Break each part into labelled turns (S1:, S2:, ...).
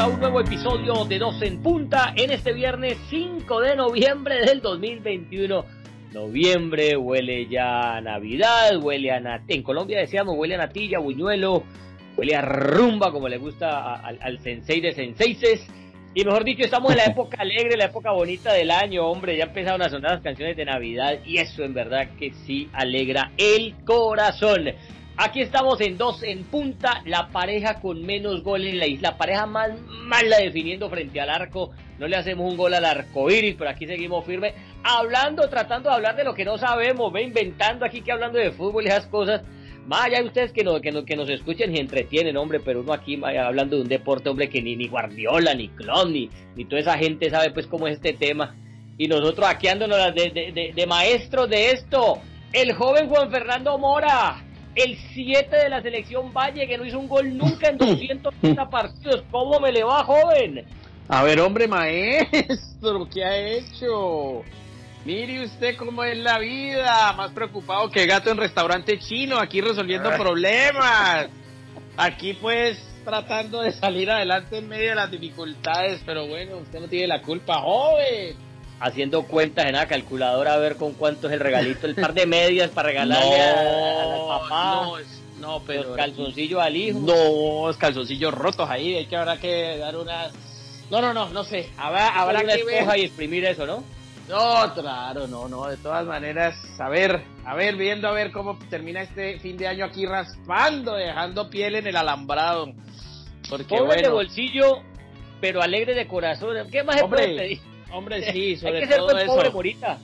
S1: a un nuevo episodio de Dos en Punta en este viernes 5 de noviembre del 2021. Noviembre huele ya a Navidad, huele a nat en Colombia decíamos huele a natilla, buñuelo, huele a rumba como le gusta al, al sensei de senseises. Y mejor dicho, estamos en la época alegre, la época bonita del año, hombre, ya empezaron a sonar las canciones de Navidad y eso en verdad que sí alegra el corazón. Aquí estamos en dos en punta, la pareja con menos goles en la isla, la pareja más mala definiendo frente al arco. No le hacemos un gol al arco iris, pero aquí seguimos firmes, hablando, tratando de hablar de lo que no sabemos, ve inventando aquí que hablando de fútbol y esas cosas. Más allá de ustedes que, no, que, no, que nos escuchen y entretienen, hombre, pero uno aquí hablando de un deporte, hombre, que ni, ni Guardiola, ni Klopp, ni, ni toda esa gente sabe pues cómo es este tema. Y nosotros aquí andándonos de, de, de, de maestros de esto. El joven Juan Fernando Mora, el 7 de la selección Valle, que no hizo un gol nunca en 230 partidos. ¿Cómo me le va, joven?
S2: A ver, hombre, maestro, ¿qué ha hecho? Mire usted cómo es la vida, más preocupado que gato en restaurante chino, aquí resolviendo problemas. Aquí pues tratando de salir adelante en medio de las dificultades, pero bueno, usted no tiene la culpa, joven
S1: haciendo cuentas en la calculadora a ver con cuánto es el regalito, el par de medias para regalarle
S2: no,
S1: a, al papá.
S2: No, no, pero
S1: los calzoncillos al hijo.
S2: No, los calzoncillos rotos ahí, hay que habrá que dar unas No, no, no, no sé. Habrá, habrá
S1: una
S2: que
S1: esponja
S2: ver.
S1: y exprimir eso, ¿no?
S2: No, claro, no, no, de todas maneras, a ver, a ver, viendo a ver cómo termina este fin de año aquí raspando, dejando piel en el alambrado. Porque
S1: Pobre
S2: bueno,
S1: de bolsillo, pero alegre de corazón. ¿Qué más se
S2: Hombre,
S1: puede pedir?
S2: Hombre, sí,
S1: Hay
S2: sobre
S1: que ser
S2: todo
S1: buen pobre
S2: eso.
S1: morita.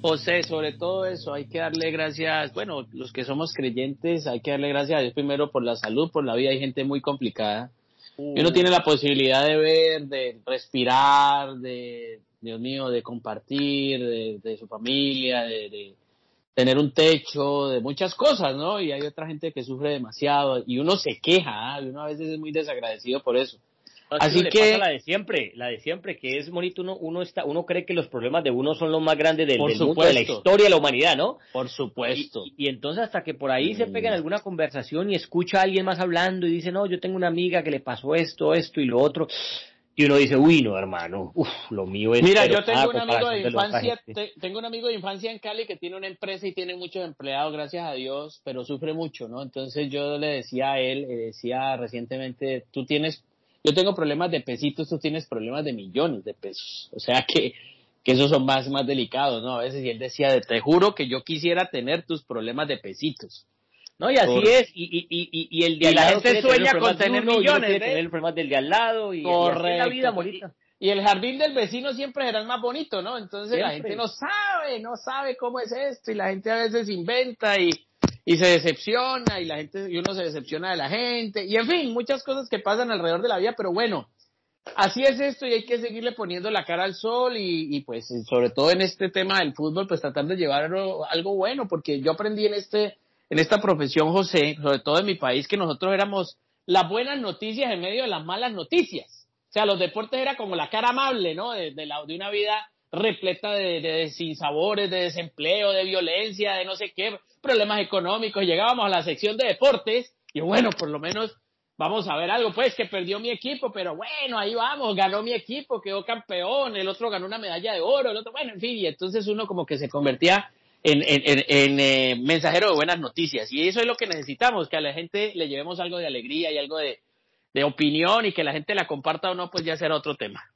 S2: José, sobre todo eso, hay que darle gracias, bueno, los que somos creyentes, hay que darle gracias a Dios primero por la salud, por la vida, hay gente muy complicada. Y uno tiene la posibilidad de ver, de respirar, de, Dios mío, de compartir, de, de su familia, de, de tener un techo, de muchas cosas, ¿no? Y hay otra gente que sufre demasiado y uno se queja, ¿ah? y uno a veces es muy desagradecido por eso.
S1: Así
S2: Así
S1: que la de siempre, la de siempre, que es bonito, uno, uno está, uno cree que los problemas de uno son los más grandes del, mundo, de la historia de la humanidad, ¿no?
S2: Por supuesto.
S1: Y, y entonces hasta que por ahí se
S2: Mm.
S1: pega en alguna conversación y escucha a alguien más hablando y dice, no, yo tengo una amiga que le pasó esto, esto y lo otro. Y uno dice, uy, no, hermano, uf, lo mío es...
S2: Mira, yo tengo un amigo de infancia,
S1: gente".
S2: te- tengo un amigo de infancia en Cali que tiene una empresa y tiene muchos empleados, gracias a Dios, pero sufre mucho, ¿no? Entonces yo le decía a él, le decía recientemente, tú tienes, yo tengo problemas de pesitos, tú tienes problemas de millones de pesos, o sea que, que esos son más, más delicados, ¿no? A veces y él decía, te juro que yo quisiera tener tus problemas de pesitos.
S1: No, y así es, y, y, y, y- el de
S2: Y
S1: al
S2: la
S1: lado
S2: gente
S1: quiere tener
S2: sueña con tener
S1: uno,
S2: millones, ¿ves?
S1: tener problemas del de al lado, y, y así la vida.
S2: Y el jardín del vecino siempre será el más bonito, ¿no? Entonces la gente no sabe, no sabe cómo es esto y la gente a veces inventa y, y se decepciona y la gente y uno se decepciona de la gente y en fin, muchas cosas que pasan alrededor de la vida, pero bueno, así es esto y hay que seguirle poniendo la cara al sol y, y pues sobre todo en este tema del fútbol pues tratar de llevar algo, bueno porque yo aprendí en este en esta profesión José, sobre todo en mi país que nosotros éramos las buenas noticias en medio de las malas noticias. O sea, los deportes era como la cara amable, ¿no? De, de la, de una vida repleta de, de, de sinsabores, de desempleo, de violencia, de no sé qué, problemas económicos. Llegábamos a la sección de deportes y bueno, por lo menos vamos a ver algo, pues que perdió mi equipo, pero bueno, ahí vamos, ganó mi equipo, quedó campeón, el otro ganó una medalla de oro, el otro, bueno, en fin, y entonces uno como que se convertía en, eh, mensajero de buenas noticias. Y eso es lo que necesitamos, que a la gente le llevemos algo de alegría y algo de, de opinión y que la gente la comparta o no, pues ya será otro tema.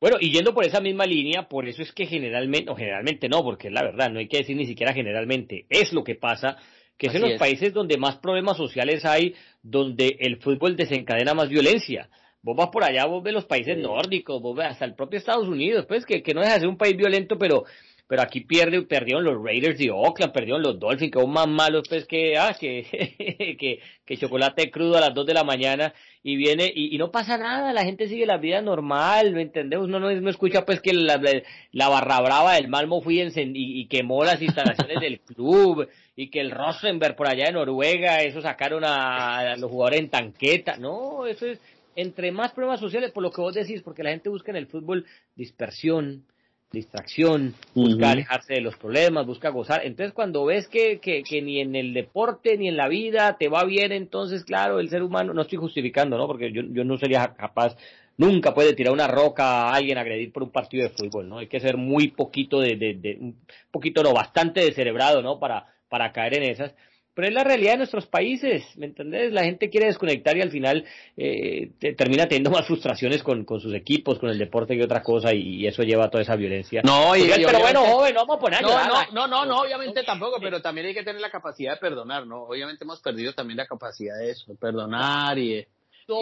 S1: Bueno, y yendo por esa misma línea, por eso es que generalmente, o generalmente no, porque es la verdad, no hay que decir ni siquiera generalmente, es lo que pasa, que es en los
S2: es.
S1: países donde más problemas sociales hay, donde el fútbol desencadena más violencia. Vos vas por allá, vos ves los países
S2: Sí.
S1: nórdicos, vos ves hasta el propio Estados Unidos, pues que, que no deja de ser un país violento, pero pero aquí pierde, perdieron los Raiders de Oakland, perdieron los Dolphins, que son más malos pues que, ah, que, que, que chocolate crudo a las 2 de la mañana y viene y, y no pasa nada, la gente sigue la vida normal, ¿me entendemos? Uno no, no escucha pues que la, la, la barra brava del Malmo y, encend- y, y quemó las instalaciones del club y que el Rosenberg por allá de Noruega, eso sacaron a, a los jugadores en tanqueta, no, eso es entre más problemas sociales, por lo que vos decís, porque la gente busca en el fútbol dispersión, distracción, busca alejarse de los problemas, busca gozar. Entonces, cuando ves que, que, que ni en el deporte ni en la vida te va bien, entonces, claro, el ser humano, no estoy justificando, ¿no? Porque yo, yo no sería capaz nunca puede tirar una roca a alguien agredir por un partido de fútbol, ¿no? Hay que ser muy poquito de, de, de un poquito, no, bastante descerebrado, ¿no? Para, para caer en esas. Pero es la realidad de nuestros países, ¿me entendés? La gente quiere desconectar y al final eh, termina teniendo más frustraciones con, con, sus equipos, con el deporte que otra cosa y, eso lleva a toda esa violencia.
S2: No, y,
S1: pero bueno, joven, no vamos a poner
S2: no, no, no, no, no, obviamente tampoco, pero también hay que tener la capacidad de perdonar, ¿no? Obviamente hemos perdido también la capacidad de eso, de perdonar y de,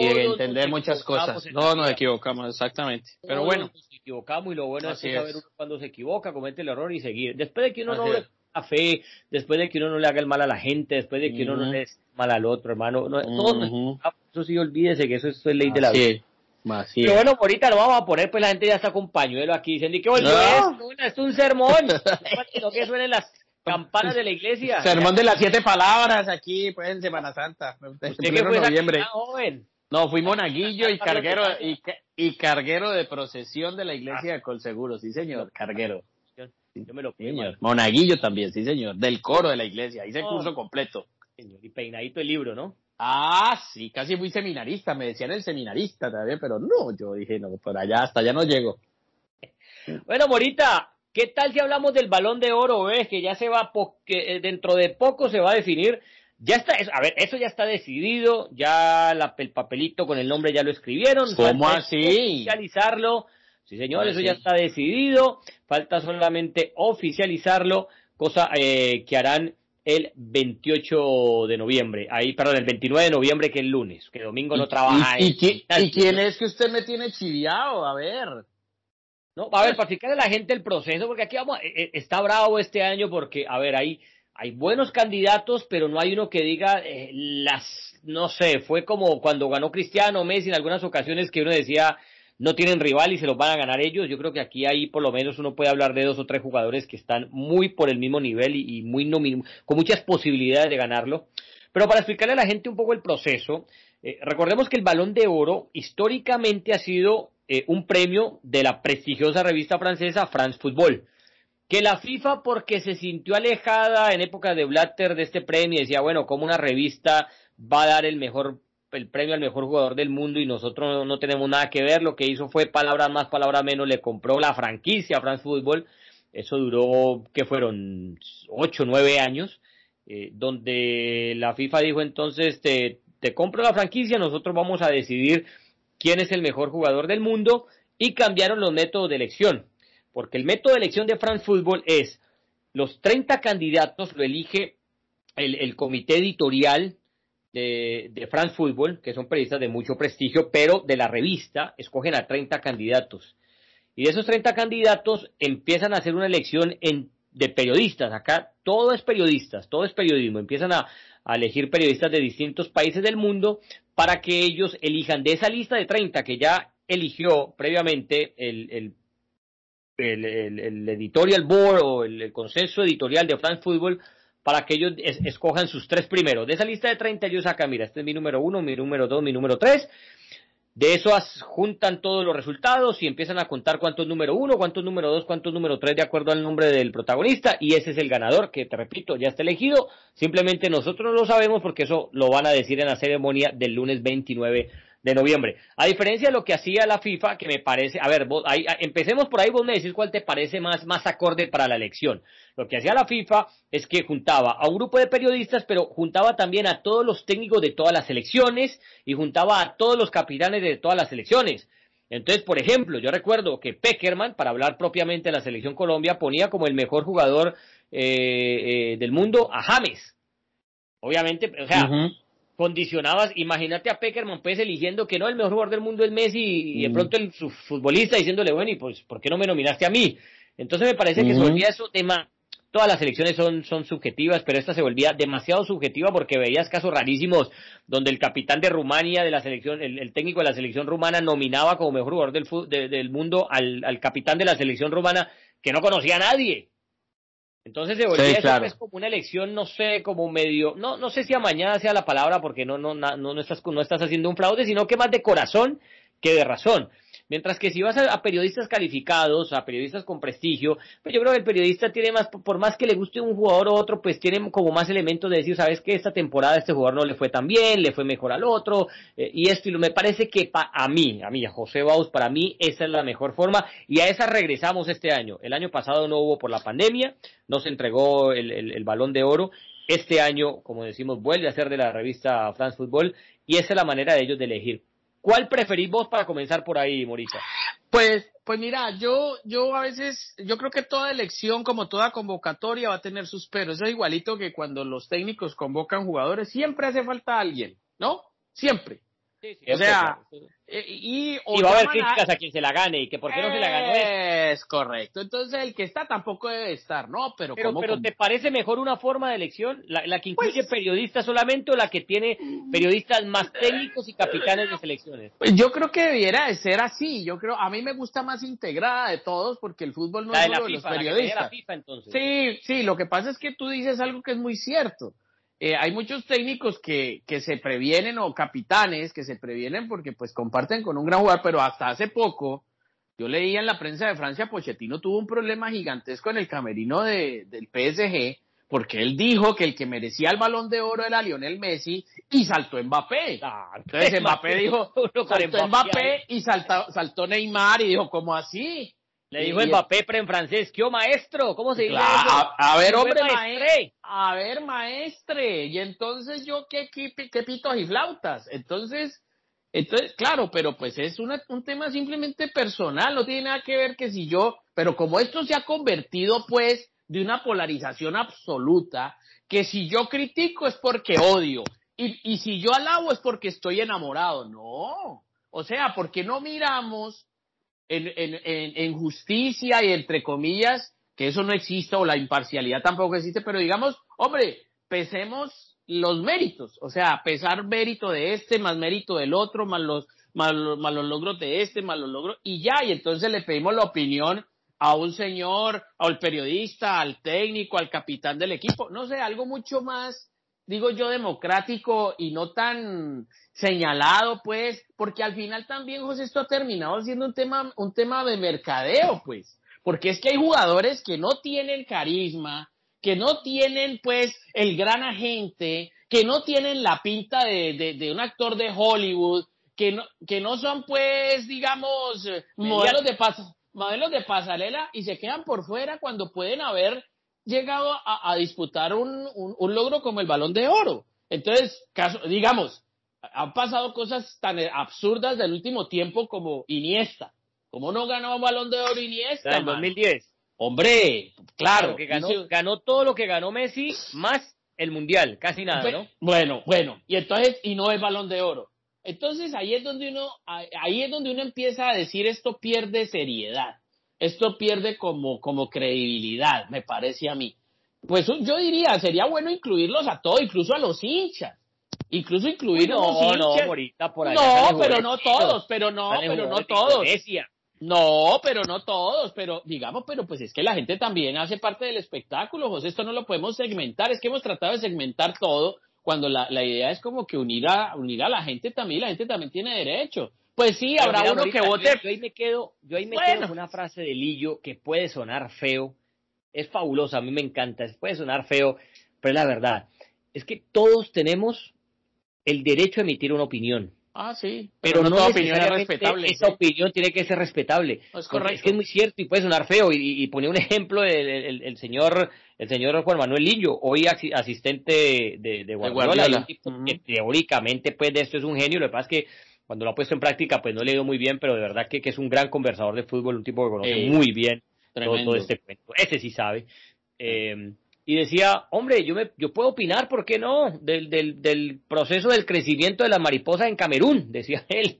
S2: y de entender muchas cosas. No nos equivocamos, exactamente. Pero bueno.
S1: Nos equivocamos y lo bueno es, saber uno cuando se equivoca, comete el error y seguir. Después de que uno no la fe, después de que uno no le haga el mal a la gente, después de que uno no le haga mal al otro, hermano. No, eso sí, olvídese que eso, es ley de la vida. Pero bueno, ahorita lo vamos a poner, pues la gente ya está con pañuelo aquí diciendo, ¿y qué volvió no. es? un sermón. lo que suenen las campanas de la iglesia.
S2: Sermón de las siete palabras aquí, pues en Semana Santa.
S1: ¿Usted qué fue noviembre. joven?
S2: No, fui monaguillo y carguero y, y carguero de procesión de la iglesia de Colseguro, sí señor, carguero. Yo me lo señor. Monaguillo también, sí, señor. Del coro de la iglesia. Hice el oh. curso completo.
S1: Señor, y peinadito el libro, ¿no?
S2: Ah, sí, casi fui seminarista. Me decían el seminarista también, pero no, yo dije, no, por allá, hasta allá no llego.
S1: Bueno, Morita, ¿qué tal si hablamos del balón de oro? ¿Ves? Que ya se va, que eh, dentro de poco se va a definir. Ya está, a ver, eso ya está decidido, ya el papelito con el nombre ya lo escribieron.
S2: ¿Cómo así?
S1: Oficializarlo Sí, señor, eso ya está decidido. Falta solamente oficializarlo, cosa eh, que harán el 28 de noviembre. Ahí, perdón, el 29 de noviembre, que es el lunes, que domingo no trabaja.
S2: ¿Y, y, quién es que usted me tiene chiviado? A ver.
S1: No, a ver, para explicarle a la gente el proceso, porque aquí vamos, eh, eh, está bravo este año porque, a ver, hay, hay buenos candidatos, pero no hay uno que diga las, no sé, fue como cuando ganó Cristiano Messi en algunas ocasiones que uno decía, no tienen rival y se los van a ganar ellos. Yo creo que aquí ahí por lo menos uno puede hablar de dos o tres jugadores que están muy por el mismo nivel y, muy con muchas posibilidades de ganarlo. Pero para explicarle a la gente un poco el proceso, eh, recordemos que el Balón de Oro históricamente ha sido eh, un premio de la prestigiosa revista francesa France Football. Que la FIFA, porque se sintió alejada en época de Blatter de este premio, decía, bueno, como una revista va a dar el mejor el premio al mejor jugador del mundo y nosotros no, tenemos nada que ver. Lo que hizo fue palabras más, palabras menos, le compró la franquicia a France Football. Eso duró, que fueron? Ocho, nueve años, eh, donde la FIFA dijo entonces, te, te compro la franquicia, nosotros vamos a decidir quién es el mejor jugador del mundo y cambiaron los métodos de elección. Porque el método de elección de France Football es los 30 candidatos lo elige el, el comité editorial de, de France Football, que son periodistas de mucho prestigio, pero de la revista escogen a 30 candidatos. Y de esos 30 candidatos empiezan a hacer una elección en, de periodistas. Acá todo es periodistas, todo es periodismo. Empiezan a, elegir periodistas de distintos países del mundo para que ellos elijan de esa lista de 30 que ya eligió previamente el, el, el, el editorial board o el, consenso editorial de France Football para que ellos escojan sus tres primeros. De esa lista de 30 ellos sacan, mira, este es mi número uno, mi número dos, mi número tres. De eso juntan todos los resultados y empiezan a contar cuántos número uno, cuántos número dos, cuántos número tres de acuerdo al nombre del protagonista y ese es el ganador que te repito ya está elegido. Simplemente nosotros no lo sabemos porque eso lo van a decir en la ceremonia del lunes 29 de noviembre. A diferencia de lo que hacía la FIFA, que me parece, a ver, vos, ahí, empecemos por ahí, vos me decís cuál te parece más, más acorde para la elección. Lo que hacía la FIFA es que juntaba a un grupo de periodistas, pero juntaba también a todos los técnicos de todas las selecciones y juntaba a todos los capitanes de todas las selecciones. Entonces, por ejemplo, yo recuerdo que Peckerman, para hablar propiamente de la selección Colombia, ponía como el mejor jugador eh, eh, del mundo a James. Obviamente, o sea, condicionabas, imagínate a Peckerman pues eligiendo que no, el mejor jugador del mundo es Messi y de mm. pronto el su futbolista diciéndole, bueno, y pues, ¿por qué no me nominaste a mí? Entonces me parece que se volvía eso tema, todas las elecciones son, son subjetivas, pero esta se volvía demasiado subjetiva porque veías casos rarísimos donde el capitán de Rumania de la selección, el, técnico de la selección rumana nominaba como mejor jugador del, del mundo al, al capitán de la selección rumana que no conocía a nadie. Entonces se volvía eso es como una elección, no sé, como medio, no, no sé si amañada sea la palabra porque no, no, no, no, estás, no estás haciendo un fraude, sino que más de corazón que de razón. Mientras que si vas a, periodistas calificados, a periodistas con prestigio, pues yo creo que el periodista tiene más, por más que le guste un jugador u otro, pues tiene como más elementos de decir, sabes que esta temporada este jugador no le fue tan bien, le fue mejor al otro, eh, y esto, y me parece que a mí, a mí, a José Baus, para mí esa es la mejor forma, y a esa regresamos este año. El año pasado no hubo por la pandemia, no se entregó el, el balón de oro, este año, como decimos, vuelve a ser de la revista France Football, y esa es la manera de ellos de elegir ¿Cuál preferís vos para comenzar por ahí, Morita?
S2: Pues, pues mira, yo, yo a veces, yo creo que toda elección, como toda convocatoria, va a tener sus peros. Eso es igualito que cuando los técnicos convocan jugadores, siempre hace falta alguien, ¿no? Siempre o sea, eh, y,
S1: va a haber críticas a quien se la gane y que por qué no se la ganó
S2: es correcto. Entonces el que está tampoco debe estar, ¿no? Pero
S1: pero, pero ¿te parece mejor una forma de elección la, que incluye pues periodistas solamente o la que tiene periodistas más técnicos y capitanes de selecciones?
S2: Pues yo creo que debiera de ser así. Yo creo a mí me gusta más integrada de todos porque el fútbol no es solo de, los periodistas. Sí, sí. Lo que pasa es que tú dices algo que es muy cierto. Eh, hay muchos técnicos que, que se previenen o capitanes que se previenen porque pues comparten con un gran jugador, pero hasta hace poco yo leía en la prensa de Francia, Pochettino tuvo un problema gigantesco en el camerino de, del PSG porque él dijo que el que merecía el balón de oro era Lionel Messi y saltó Mbappé. Entonces Mbappé dijo, saltó Mbappé y saltó, saltó Neymar y dijo, ¿cómo así?
S1: Le dijo Mbappé, pero en francés, ¿qué maestro? ¿Cómo se dice
S2: A, ver, hombre, maestre. A ver, maestre. Y entonces yo, ¿qué, qué, qué pitos y flautas? Entonces, entonces, claro, pero pues es una, un tema simplemente personal, no tiene nada que ver que si yo, pero como esto se ha convertido pues de una polarización absoluta, que si yo critico es porque odio, y, y si yo alabo es porque estoy enamorado, no. O sea, porque no miramos en, en, en, justicia y entre comillas, que eso no exista o la imparcialidad tampoco existe, pero digamos, hombre, pesemos los méritos, o sea, pesar mérito de este, más mérito del otro, más los, más los, más los logros de este, más los logros, y ya, y entonces le pedimos la opinión a un señor, al periodista, al técnico, al capitán del equipo, no sé, algo mucho más, digo yo, democrático y no tan señalado, pues, porque al final también, José, esto ha terminado siendo un tema, un tema de mercadeo, pues, porque es que hay jugadores que no tienen carisma, que no tienen, pues, el gran agente, que no tienen la pinta de, de, un actor de Hollywood, que no, que no son, pues, digamos, modelos de, modelos de pasarela y se quedan por fuera cuando pueden haber llegado a, disputar un, un, un, logro como el balón de oro. Entonces, caso, digamos, han pasado cosas tan absurdas del último tiempo como Iniesta. ¿Cómo no ganó un balón de oro Iniesta?
S1: En 2010.
S2: Hombre, claro.
S1: que ganó, ganó todo lo que ganó Messi, más el Mundial, casi nada, ¿no?
S2: Bueno, bueno, y entonces, y no es balón de oro. Entonces ahí es donde uno, ahí es donde uno empieza a decir esto pierde seriedad, esto pierde como, como credibilidad, me parece a mí. Pues yo diría, sería bueno incluirlos a todos, incluso a los hinchas incluso incluir
S1: no, no, ahorita por
S2: allá No, pero no todos, pero no, pero no todos. No, pero no todos, pero digamos, pero pues es que la gente también hace parte del espectáculo, José, esto no lo podemos segmentar, es que hemos tratado de segmentar todo cuando la, la idea es como que unir a, unir a la gente también, la gente también tiene derecho. Pues sí, habrá uno que vote.
S1: Yo, ahí me quedo, yo ahí me quedo con una frase de Lillo que puede sonar feo, es fabulosa, a mí me encanta, puede sonar feo, pero es la verdad. Es que todos tenemos el derecho a emitir una opinión.
S2: Ah, sí.
S1: Pero, no, toda opinión es respetable. Esa opinión tiene que ser respetable.
S2: es correcto.
S1: Es que es muy cierto y puede sonar feo. Y, y pone un ejemplo el, el, señor el señor Juan Manuel Lillo, hoy asistente de, de Guardiola, que teóricamente pues de esto es un genio. Lo que pasa es que cuando lo ha puesto en práctica pues no le dio muy bien, pero de verdad que, que es un gran conversador de fútbol, un tipo que conoce eh, muy bien todo, este cuento. Ese sí sabe. Eh, y decía, hombre, yo, me, yo puedo opinar, ¿por qué no? Del, del, del proceso del crecimiento de las mariposas en Camerún, decía él.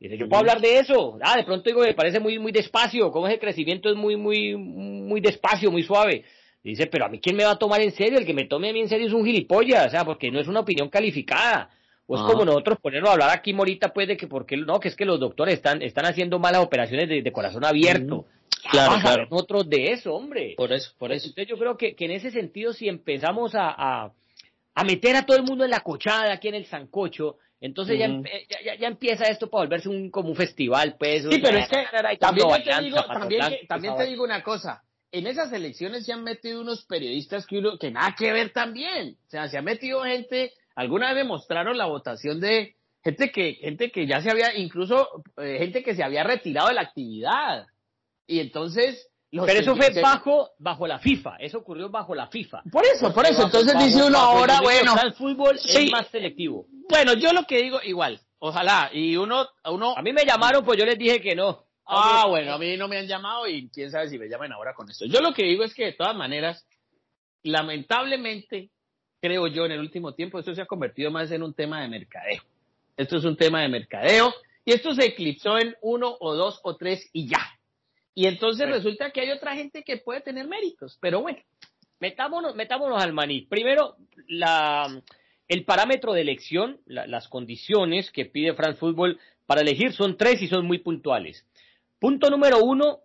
S1: Dice, yo puedo hablar de eso. Ah, de pronto digo, me parece muy, muy despacio, como ese crecimiento es muy, muy, muy despacio, muy suave. Dice, pero a mí quién me va a tomar en serio, el que me tome a mí en serio es un gilipollas, o sea, porque no es una opinión calificada. O es como nosotros ponernos a hablar aquí morita, pues, de que porque no, que es que los doctores están, están haciendo malas operaciones de, corazón abierto.
S2: Claro, claro.
S1: Nosotros de eso, hombre.
S2: Por eso, por eso.
S1: Entonces yo creo que, que en ese sentido, si empezamos a, a, a, meter a todo el mundo en la cochada, aquí en el sancocho, Entonces ya, ya, empieza esto para volverse un, como un festival, pues.
S2: Sí, pero es que también, te digo, también, te digo una cosa. En esas elecciones se han metido unos periodistas que, uno, que nada que ver también. O sea, se ha metido gente, alguna vez me mostraron la votación de gente que, gente que ya se había, incluso eh, gente que se había retirado de la actividad. Y entonces
S1: pero eso fue bajo, bajo la FIFA, eso ocurrió bajo la FIFA.
S2: Por eso, por eso, entonces dice uno ahora, bueno.
S1: El fútbol es más selectivo.
S2: Bueno, yo lo que digo, igual, ojalá, y uno, uno...
S1: A mí me llamaron, pues yo les dije que no.
S2: Ah, bueno, a mí no me han llamado y quién sabe si me llaman ahora con esto. Yo lo que digo es que de todas maneras, lamentablemente, creo yo, en el último tiempo, esto se ha convertido más en un tema de mercadeo. Esto es un tema de mercadeo y esto se eclipsó en uno o dos o tres y ya. Y entonces resulta que hay otra gente que puede tener méritos, pero bueno.
S1: Metámonos, metámonos al maní. Primero, la, el parámetro de elección, las condiciones que pide France Football para elegir son tres y son muy puntuales. Punto número uno,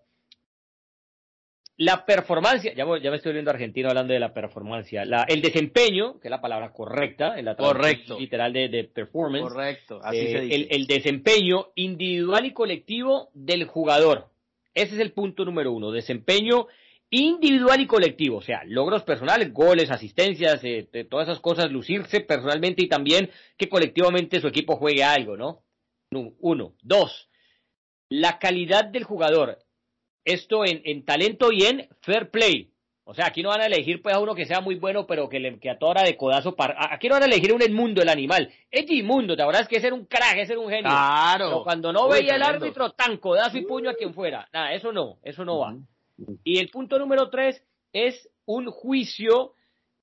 S1: la performance, ya, ya me estoy viendo argentino hablando de la performance, la, el desempeño, que es la palabra correcta, en la
S2: Correcto.
S1: literal de, de, performance.
S2: Correcto, así
S1: eh,
S2: se dice.
S1: El, el, desempeño individual y colectivo del jugador. Ese es el punto número uno, desempeño individual y colectivo, o sea, logros personales, goles, asistencias, eh, todas esas cosas, lucirse personalmente y también que colectivamente su equipo juegue algo, ¿no? Uno. Dos, la calidad del jugador. Esto en, en talento y en fair play. O sea, aquí no van a elegir pues a uno que sea muy bueno, pero que, le, que a toda hora de codazo para... Aquí no van a elegir un Edmundo, el animal. Es Edmundo, te es que ser un crack, es ser un genio.
S2: Claro.
S1: Pero cuando no veía el árbitro, tan codazo y puño a quien fuera. Nada, eso no, eso no va. Y el punto número tres es un juicio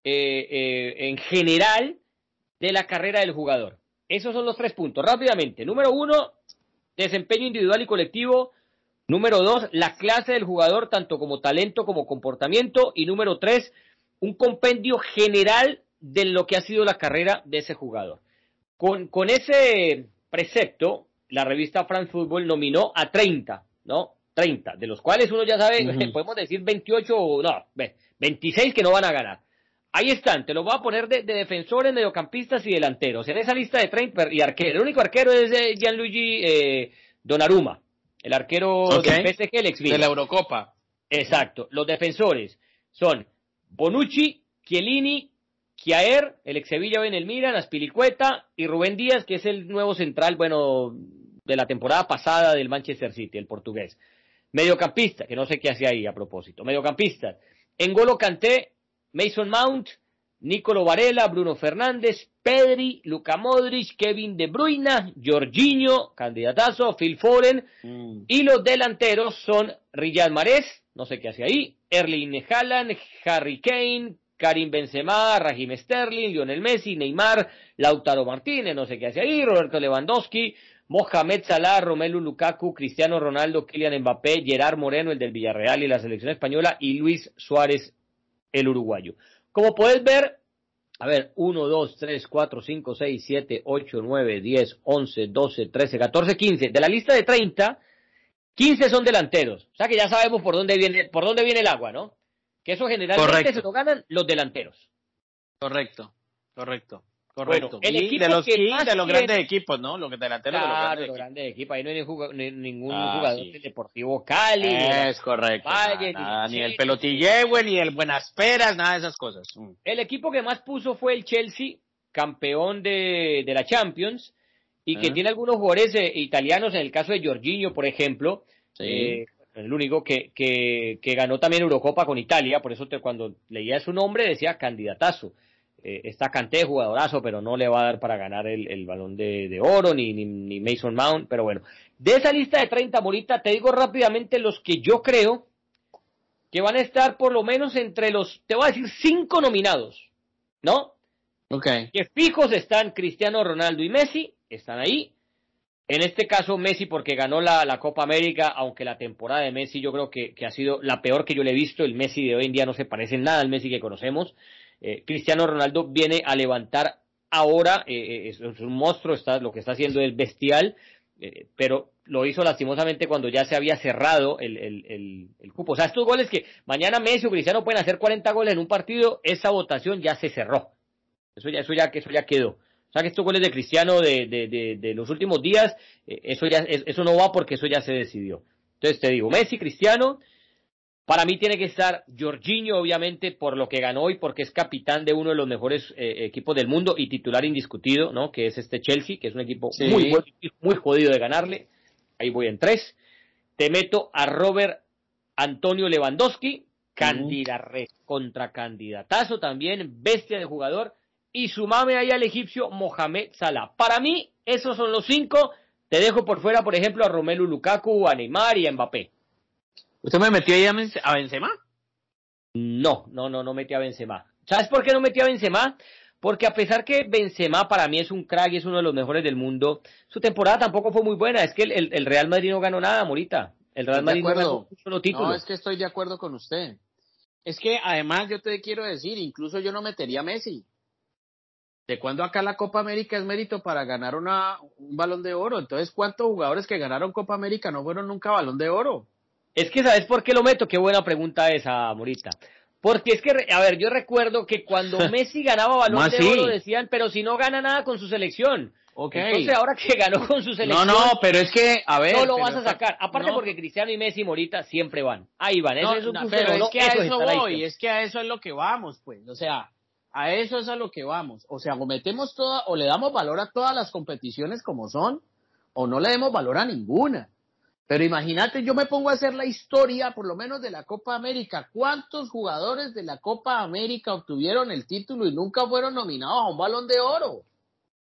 S1: eh, eh, en general de la carrera del jugador. Esos son los tres puntos. Rápidamente. Número uno, desempeño individual y colectivo. Número dos, la clase del jugador, tanto como talento como comportamiento. Y número tres, un compendio general de lo que ha sido la carrera de ese jugador. Con, con ese precepto, la revista France Football nominó a 30, ¿no? 30, de los cuales uno ya sabe, podemos decir 28 o no, 26 que no van a ganar. Ahí están, te lo voy a poner de, defensores, mediocampistas y delanteros. En esa lista de 30 y arquero, el único arquero es Gianluigi eh, Donnarumma el arquero del PSG, el ex
S2: De la Eurocopa.
S1: Exacto. Los defensores son Bonucci, Chiellini, Chiaer, el ex Sevilla en el Milan, Aspilicueta y Rubén Díaz, que es el nuevo central, bueno, de la temporada pasada del Manchester City, el portugués. Mediocampista, que no sé qué hace ahí a propósito. Mediocampista. Engolo Canté, Mason Mount, Nicolo Varela, Bruno Fernández, Pedri, Luca Modric, Kevin De Bruyne, Jorginho, candidatazo, Phil Foren, mm. y los delanteros son Riyad Mahrez, no sé qué hace ahí, Erling Haaland, Harry Kane, Karim Benzema, Raheem Sterling, Lionel Messi, Neymar, Lautaro Martínez, no sé qué hace ahí, Roberto Lewandowski, Mohamed Salah, Romelu Lukaku, Cristiano Ronaldo, Kylian Mbappé, Gerard Moreno, el del Villarreal y la selección española, y Luis Suárez, el uruguayo. Como puedes ver, a ver, 1, 2, 3, 4, 5, 6, 7, 8, 9, 10, 11, 12, 13, 14, 15. De la lista de 30, 15 son delanteros. O sea que ya sabemos por dónde viene, por dónde viene el agua, ¿no? Que eso generalmente se lo ganan los delanteros.
S2: Correcto, correcto. Correcto. el y de los, de los grandes equipos, ¿no? Los delanteros
S1: de los grandes, equipos. Ahí no hay ningún ah, jugador Deportivo Cali.
S2: Es correcto. ni, el Pelotillehue, ni el Buenas Peras, nada de esas cosas. Mm.
S1: El equipo que más puso fue el Chelsea, campeón de, de la Champions, y que tiene algunos jugadores eh, italianos, en el caso de Jorginho, por ejemplo. Eh, el único que, que, que ganó también Eurocopa con Italia, por eso te, cuando leía su nombre decía candidatazo. Eh, está Canté, jugadorazo, pero no le va a dar para ganar el, balón de, oro, ni, ni, Mason Mount, pero bueno. De esa lista de 30, Morita, te digo rápidamente los que yo creo que van a estar por lo menos entre los, te voy a decir, cinco nominados, ¿no?
S2: Ok.
S1: Que fijos están Cristiano Ronaldo y Messi, están ahí. En este caso Messi porque ganó la, Copa América, aunque la temporada de Messi yo creo que, que, ha sido la peor que yo le he visto. El Messi de hoy en día no se parece en nada al Messi que conocemos. Eh, Cristiano Ronaldo viene a levantar ahora, eh, eh, es, un monstruo, está, lo que está haciendo es bestial, pero lo hizo lastimosamente cuando ya se había cerrado el, el, el, cupo. O sea, estos goles que mañana Messi o Cristiano pueden hacer 40 goles en un partido, esa votación ya se cerró. Eso ya, eso ya, eso ya quedó. O sea que estos goles de Cristiano de, de, de, los últimos días, eso ya, eso no va porque eso ya se decidió. Entonces te digo, Messi, Cristiano, para mí tiene que estar Jorginho, obviamente, por lo que ganó y porque es capitán de uno de los mejores eh, equipos del mundo y titular indiscutido, ¿no? Que es este Chelsea, que es un equipo muy, muy jodido de ganarle. Ahí voy en tres. Te meto a Robert Antonio Lewandowski, candidato, contra candidatazo también, bestia de jugador. Y sumame ahí al egipcio Mohamed Salah. Para mí, esos son los cinco. Te dejo por fuera, por ejemplo, a Romelu Lukaku, a Neymar y a Mbappé.
S2: ¿Usted me metió ahí a Benzema?
S1: No, no, no, no metí a Benzema. ¿Sabes por qué no metí a Benzema? Porque a pesar que Benzema para mí es un crack y es uno de los mejores del mundo, su temporada tampoco fue muy buena. Es que el, Real Madrid no ganó nada, Morita. El Real Madrid no ganó un solo título.
S2: No, es que estoy de acuerdo con usted. Es que además yo te quiero decir, incluso yo no metería a Messi. ¿De cuándo acá la Copa América es mérito para ganar una, un balón de oro? Entonces, ¿cuántos jugadores que ganaron Copa América no fueron nunca balón de oro?
S1: Es que, ¿sabes por qué lo meto? Qué buena pregunta esa, Morita. Porque es que, a ver, yo recuerdo que cuando Messi ganaba balón de oro decían, pero si no gana nada con su selección. Okay. Entonces ahora que ganó con su selección.
S2: No, no, pero es que, a ver.
S1: No lo vas a sacar. Aparte porque Cristiano y Messi Morita siempre van. Ahí van.
S2: No, es un pero es que a eso, voy, es que a eso es lo que vamos, pues. O sea, a eso es a lo que vamos. O sea, o metemos toda, o le damos valor a todas las competiciones como son, o no le demos valor a ninguna. Pero imagínate, yo me pongo a hacer la historia, por lo menos de la Copa América. ¿Cuántos jugadores de la Copa América obtuvieron el título y nunca fueron nominados a un balón de oro?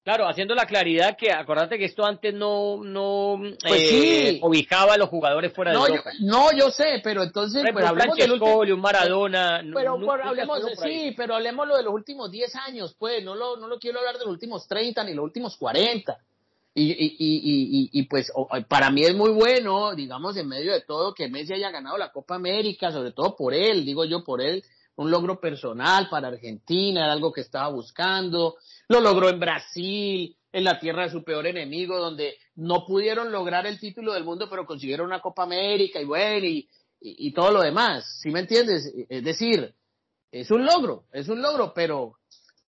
S1: Claro, haciendo la claridad que acordate que esto antes no no pues eh, a los jugadores fuera de Europa.
S2: no, yo sé, pero entonces
S1: pero hablemos de un Maradona,
S2: pero, hablemos sí, pero hablemos lo de los últimos 10 años, pues, no lo no lo quiero hablar de los últimos 30 ni los últimos 40. Y, y, y, y, pues para mí es muy bueno, digamos, en medio de todo, que Messi haya ganado la Copa América, sobre todo por él, digo yo por él, un logro personal para Argentina, era algo que estaba buscando, lo logró en Brasil, en la tierra de su peor enemigo, donde no pudieron lograr el título del mundo, pero consiguieron una Copa América y bueno, y, y todo lo demás, ¿sí me entiendes? Es decir, es un logro, es un logro, pero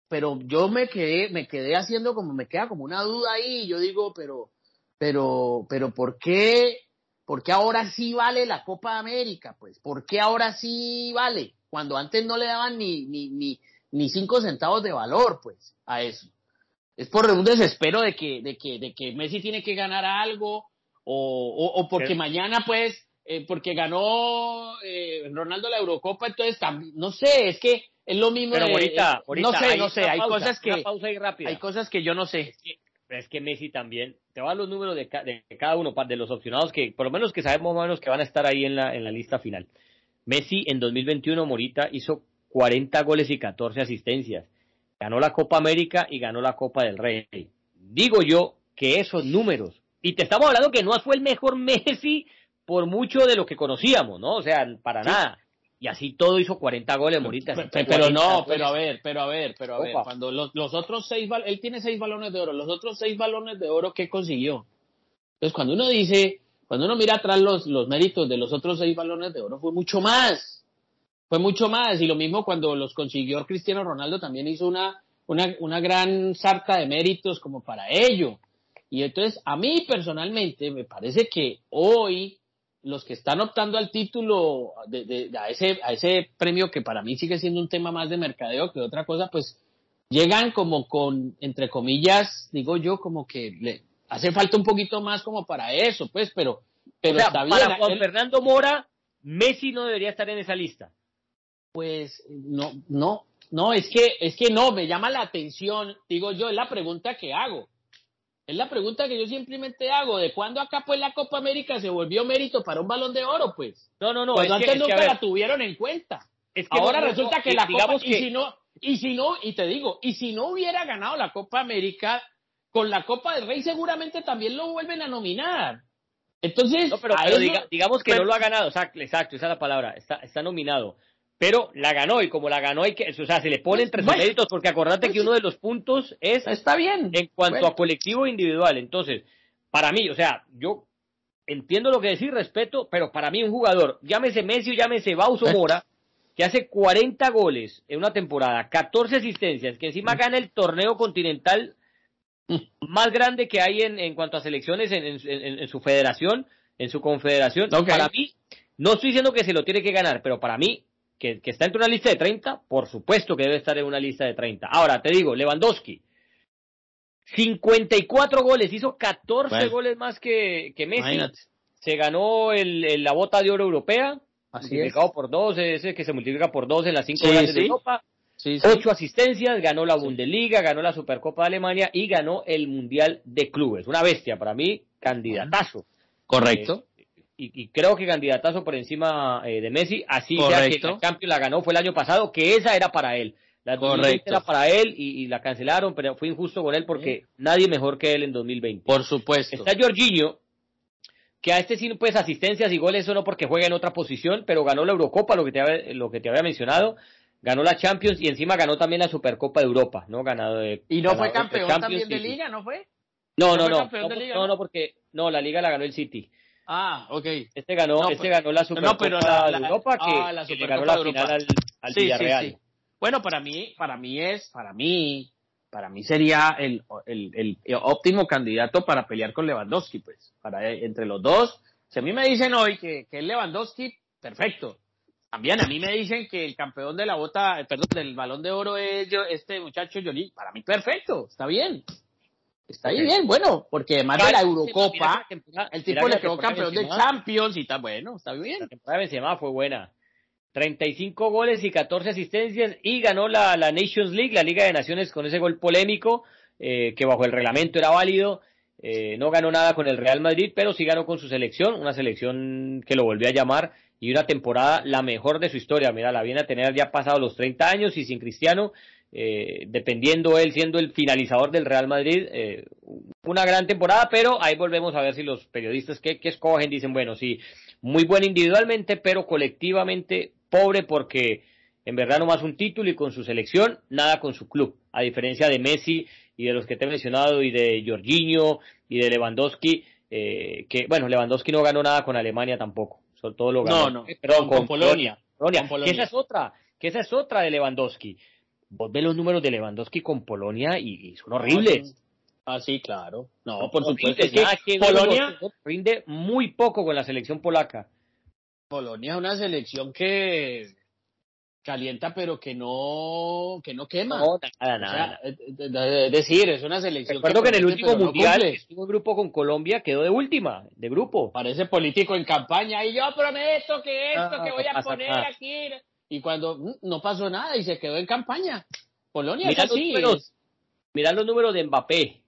S2: pero yo me quedé, me quedé haciendo como, me queda como una duda ahí, yo digo, pero, pero, pero, ¿por qué, por qué ahora sí vale la Copa América? Pues, ¿por qué ahora sí vale? Cuando antes no le daban ni, ni, ni, ni cinco centavos de valor, pues, a eso. Es por un desespero de que, de que, de que Messi tiene que ganar algo, o, o, porque mañana, pues, eh, porque ganó eh, Ronaldo la Eurocopa, entonces también, no sé, es que es lo mismo.
S1: Pero ahorita,
S2: no sé, no sé, hay cosas que
S1: hay
S2: cosas que yo no sé.
S1: Es que, Messi también te va a los números de, cada uno de los opcionados que por lo menos que sabemos más o menos que van a estar ahí en la en la lista final. Messi en 2021 Morita hizo 40 goles y 14 asistencias. Ganó la Copa América y ganó la Copa del Rey. Digo yo que esos números y te estamos hablando que no fue el mejor Messi por mucho de lo que conocíamos, ¿no? O sea, para nada y así todo hizo 40 goles, Morita.
S2: Pero, no, pero a ver, pero a ver, pero a ver, cuando los, los otros seis, él tiene seis balones de oro, los otros seis balones de oro, ¿qué consiguió? Entonces, cuando uno dice, cuando uno mira atrás los, los méritos de los otros seis balones de oro, fue mucho más, fue mucho más, y lo mismo cuando los consiguió Cristiano Ronaldo, también hizo una, una, una gran sarta de méritos como para ello. Y entonces, a mí personalmente, me parece que hoy, los que están optando al título, de, a, ese, a ese premio que para mí sigue siendo un tema más de mercadeo que otra cosa, pues llegan como con, entre comillas, digo yo, como que le hace falta un poquito más como para eso, pues, pero, pero está bien.
S1: Para Juan Fernando Mora, Messi no debería estar en esa lista.
S2: Pues no, no, no, es que, es que no, me llama la atención, digo yo, es la pregunta que hago. Es la pregunta que yo simplemente hago, ¿de cuándo acá pues la Copa América se volvió mérito para un balón de oro, pues?
S1: No, no, no.
S2: Cuando antes nunca la tuvieron en cuenta. Es que Ahora resulta que la Copa, y si no, y si no, y te digo, y si no hubiera ganado la Copa América, con la Copa del Rey seguramente también lo vuelven a nominar. Entonces,
S1: pero, digamos que no lo ha ganado, exacto, exacto, esa es la palabra, está, está nominado pero la ganó y como la ganó hay que, o sea, se le ponen tres méritos porque acordate que pues uno de los puntos es
S2: está bien
S1: en cuanto a colectivo e individual. Entonces, para mí, o sea, yo entiendo lo que decís, respeto, pero para mí un jugador, llámese Messi o llámese Bauso Mora, que hace 40 goles en una temporada, 14 asistencias, que encima gana el torneo continental más grande que hay en, en cuanto a selecciones en, en, en su federación, en su confederación. Para mí, no estoy diciendo que se lo tiene que ganar, pero para mí, que, que, está entre una lista de 30, por supuesto que debe estar en una lista de 30. Ahora, te digo, Lewandowski, 54 goles, hizo 14 goles más que, que Messi. Se ganó el, la bota de oro europea, Así multiplicado por dos, ese que se multiplica por dos en las cinco sí, de Europa. Ocho asistencias, ganó la Bundesliga, ganó la Supercopa de Alemania y ganó el Mundial de Clubes. Una bestia, para mí, candidatazo.
S2: Correcto.
S1: Eh, y, creo que candidatazo por encima eh, de Messi, así sea que la Champions la ganó fue el año pasado, que esa era para él. La 2020 era para él y, la cancelaron, pero fue injusto con él porque nadie mejor que él en 2020.
S2: Por supuesto.
S1: Está Jorginho, que a este sí, pues asistencias y goles, eso no porque juega en otra posición, pero ganó la Eurocopa, lo que te había, lo que te había mencionado, ganó la Champions y encima ganó también la Supercopa de Europa, ¿no? Ganado de,
S2: ¿Y no fue campeón también de Liga, no fue?
S1: No, no, no, no, no, porque, no, la Liga la ganó el City.
S2: Ah, ok.
S1: Este ganó, este ganó la Supercopa de Europa, que, ah, la ganó la final al, al Villarreal.
S2: Bueno, para mí, para mí es, para mí, para mí sería el, el, el óptimo candidato para pelear con Lewandowski, pues, para entre los dos. Si a mí me dicen hoy que, que es Lewandowski, perfecto. También a mí me dicen que el campeón de la bota, perdón, del balón de oro es yo, este muchacho Johnny. Para mí perfecto, está bien. Está ahí bien, bueno, porque además de la Eurocopa, el tipo le quedó campeón de Champions y está bueno, está bien.
S1: La temporada de Benzema fue buena. 35 goles y 14 asistencias y ganó la, la Nations League, la Liga de Naciones con ese gol polémico eh, que bajo el reglamento era válido. Eh, no ganó nada con el Real Madrid, pero sí ganó con su selección, una selección que lo volvió a llamar y una temporada la mejor de su historia. Mira, la viene a tener ya pasado los 30 años y sin Cristiano, eh, dependiendo él siendo el finalizador del Real Madrid, eh, una gran temporada, pero ahí volvemos a ver si los periodistas que, que escogen dicen, bueno, sí, muy bueno individualmente, pero colectivamente pobre porque en verdad no más un título y con su selección, nada con su club. A diferencia de Messi y de los que te he mencionado y de Jorginho y de Lewandowski, eh, que bueno, Lewandowski no ganó nada con Alemania tampoco, sobre todo lo ganó.
S2: No, no, perdón, con, Polonia.
S1: Polonia. Que esa es otra, que esa es otra de Lewandowski. Vos ves los números de Lewandowski con Polonia y, son horribles.
S2: Ah, sí, claro. No, por supuesto.
S1: Es que Polonia rinde muy poco con la selección polaca.
S2: Polonia es una selección que calienta pero que no que no quema.
S1: No, nada, nada.
S2: es decir, es una selección
S1: Recuerdo que, en el último mundial estuvo en grupo con Colombia, quedó de última, de grupo.
S2: Parece político en campaña y yo prometo que esto que voy a poner aquí y cuando mm, no pasó nada y se quedó en campaña. Polonia
S1: mira
S2: es así.
S1: Los números, mira los números de Mbappé.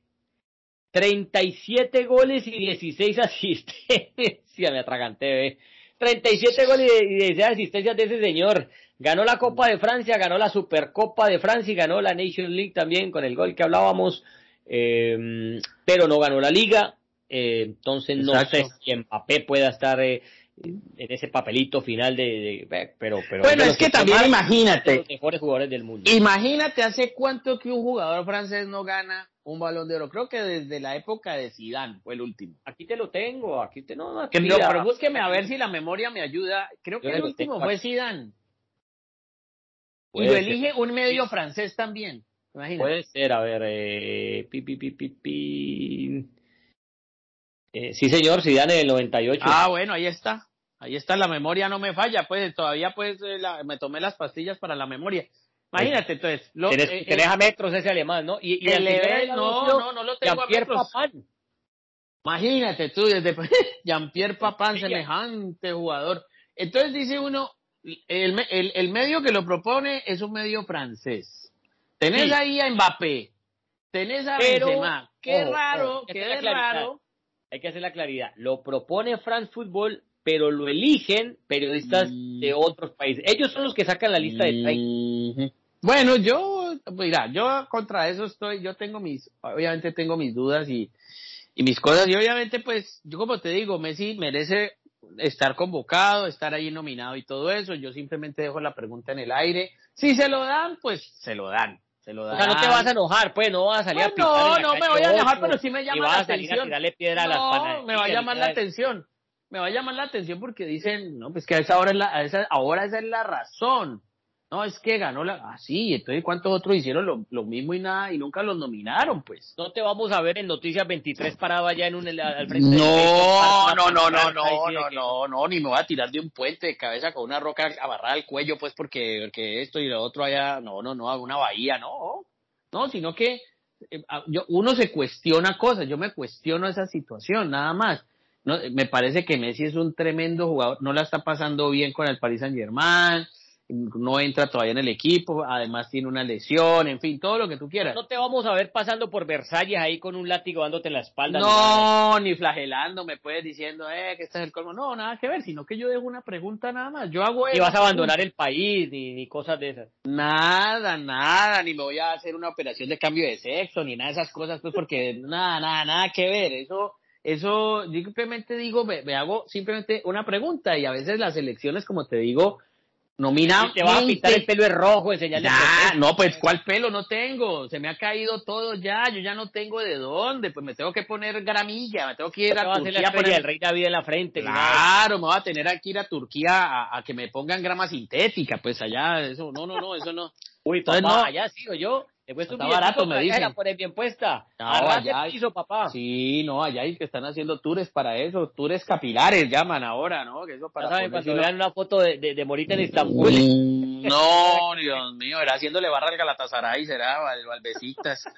S1: 37 goles y 16 asistencias, me atraganté, ¿eh? 37 goles y 16 asistencias de ese señor. Ganó la Copa de Francia, ganó la Supercopa de Francia y ganó la Nation League también con el gol que hablábamos, eh, pero no ganó la Liga. Eh, entonces no sé si Mbappé pueda estar eh, en ese papelito final de, pero pero
S2: bueno es que, también imagínate
S1: los mejores jugadores del mundo
S2: imagínate hace cuánto que un jugador francés no gana un balón de oro. Creo que desde la época de Zidane fue el último.
S1: Aquí te lo tengo, aquí te no,
S2: que, pero búsqueme a ver si la memoria me ayuda. Creo que el último fue Zidane. y lo elige un medio francés también.
S1: Puede ser, a ver, eh, pi, pi, pi, pi, eh, sí, señor, Zidane del 98.
S2: Ah, bueno, ahí está. Ahí está, la memoria no me falla, pues todavía pues eh, me tomé las pastillas para la memoria. Imagínate, entonces.
S1: Lo, tenés, eh, a metros ese alemán, ¿no?
S2: Y, y el nivel, no, no, no lo tengo a metros. Papán. Imagínate tú, desde Jean-Pierre Papán, semejante jugador. Entonces dice uno, el, el, el, medio que lo propone es un medio francés. Tenés ahí a Mbappé, tenés a Pero, Benzema. Qué raro, qué raro.
S1: Hay que hacer la claridad. Lo propone France Football, pero lo eligen periodistas de mm. otros países. Ellos son los que sacan la lista de 30.
S2: Bueno, yo, mira, yo contra eso estoy, yo tengo mis, obviamente tengo mis dudas y, y mis cosas, y obviamente pues, yo como te digo, Messi merece estar convocado, estar ahí nominado y todo eso, yo simplemente dejo la pregunta en el aire, si se lo dan, pues se lo dan. Se lo dan.
S1: O sea, no te vas a enojar, pues, no vas a salir a
S2: pitar No, no me voy a enojar, pero sí me llama la atención. no,
S1: a las
S2: me va a llamar la atención me va a llamar la atención porque dicen, no, pues que a esa hora, es la, a esa, ahora esa es la razón. No, es que ganó la... Ah, sí, entonces ¿cuántos otros hicieron lo, lo, mismo y nada y nunca los nominaron, pues?
S1: No te vamos a ver en Noticias 23 parado allá en un... Al frente
S2: no, de... no, no, no, no, no, no, no, no ni me voy a tirar de un puente de cabeza con una roca abarrada al cuello, pues, porque, porque esto y lo otro allá... No, no, no, una bahía, no. No, sino que eh, yo uno se cuestiona cosas, yo me cuestiono esa situación, nada más. No, me parece que Messi es un tremendo jugador, no la está pasando bien con el Paris Saint Germain, no entra todavía en el equipo, además tiene una lesión, en fin, todo lo que tú quieras.
S1: No te vamos a ver pasando por Versalles ahí con un látigo dándote en la espalda.
S2: No, ni, flagelando, me puedes diciendo, eh, que este es el colmo. No, nada que ver, sino que yo dejo una pregunta nada más. Yo hago
S1: Y vas a abandonar el país, ni, ni cosas de esas.
S2: Nada, nada, ni me voy a hacer una operación de cambio de sexo, ni nada de esas cosas, pues porque nada, nada, nada que ver. Eso, eso, simplemente digo, me, me hago simplemente una pregunta y a veces las elecciones, como te digo, Nomina.
S1: te va a pintar el pelo de rojo, enseñarle.
S2: Ya, no, pues ¿cuál pelo? No tengo. Se me ha caído todo ya. Yo ya no tengo de dónde. Pues me tengo que poner gramilla. Me tengo que ir a
S1: Turquía. a poner... el rey David en la frente.
S2: Claro, me voy a tener que ir a Turquía a, que me pongan grama sintética. Pues allá, eso, no, no, no, eso no.
S1: Uy, Entonces, no. allá sigo yo.
S2: Está barato, me dicen.
S1: La pones bien puesta.
S2: No, allá
S1: piso, papá.
S2: Sí, no, allá hay que están haciendo tours para eso, tours capilares llaman ahora, ¿no? Que eso para
S1: saben, cuando vean una foto de, de, Morita en Estambul.
S2: Mm, no, Dios mío, era haciéndole barra al Galatasaray, será, al Valbesitas.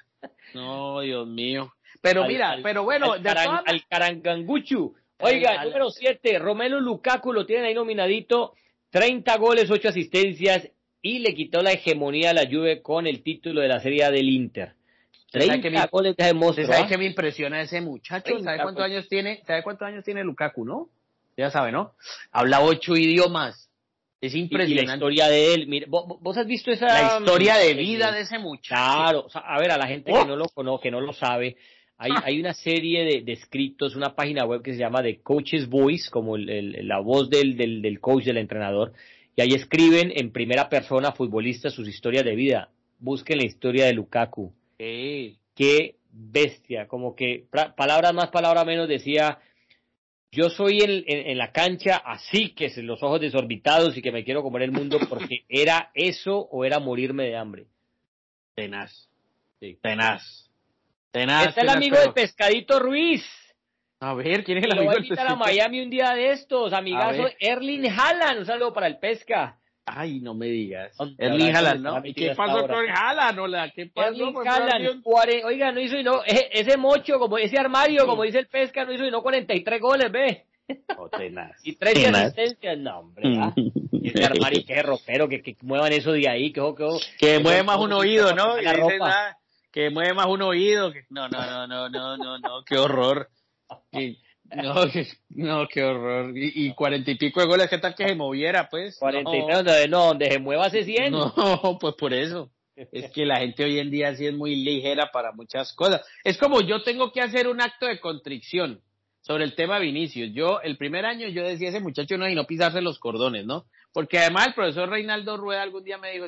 S2: No, Dios mío. Pero mira, pero bueno,
S1: al, al Caranganguchu. Oiga, número 7, Romelu Lukaku lo tienen ahí nominadito, 30 goles, 8 asistencias y le quitó la hegemonía a la Juve con el título de la Serie A del Inter.
S2: 30 goles de monstruo. ¿Sabe ¿ah? qué me impresiona ese muchacho? ¿Sabe cuántos años tiene? ¿Sabe cuántos años tiene Lukaku, no? Ya sabe, ¿no? Habla ocho idiomas. Es impresionante.
S1: Y la historia de él, mire, ¿vos, has visto esa...
S2: La historia de vida de ese muchacho.
S1: Claro, a ver, a la gente que oh. no lo conoce, que no lo sabe, hay, ah. hay una serie de, de, escritos, una página web que se llama The Coach's Voice, como el, la voz del, del, del coach, del entrenador, y ahí escriben en primera persona futbolistas sus historias de vida. Busquen la historia de Lukaku. Qué bestia, como que palabras más, palabras menos decía, yo soy en, en, la cancha así, que es los ojos desorbitados y que me quiero comer el mundo porque era eso o era morirme de hambre.
S2: Tenaz. Sí. Tenaz. Tenaz.
S1: Está el amigo de Pescadito Ruiz.
S2: A ver, ¿quién es el amigo
S1: del Pescadito? a Miami un día de estos, amigazo Erling Haaland, un saludo para el Pesca.
S2: Ay, no me digas. Erling Haaland, ¿no? ¿Y qué pasó con Haaland? Hola, ¿qué pasó
S1: Erling Haaland, oiga, no hizo y no, e, ese mocho, como ese armario, como dice el Pesca, no hizo y no 43 goles, ve.
S2: Oh, tenaz.
S1: y tres asistencias, no, hombre. ¿ah? Y ese armario, qué ropero, que, que muevan eso de ahí, que, que,
S2: que, mueve más un oído, ¿no? que mueve más un oído. No, no, no, no, no, no, no, qué horror. no, no, qué horror. Y, cuarenta y pico de goles, ¿qué tal que se moviera, pues?
S1: Cuarenta y no, no, donde se mueva se siente.
S2: No, pues por eso. Es que la gente hoy en día sí es muy ligera para muchas cosas. Es como yo tengo que hacer un acto de contrición sobre el tema Vinicius. Yo, el primer año yo decía ese muchacho no y no pisarse los cordones, ¿no? Porque además el profesor Reinaldo Rueda algún día me dijo,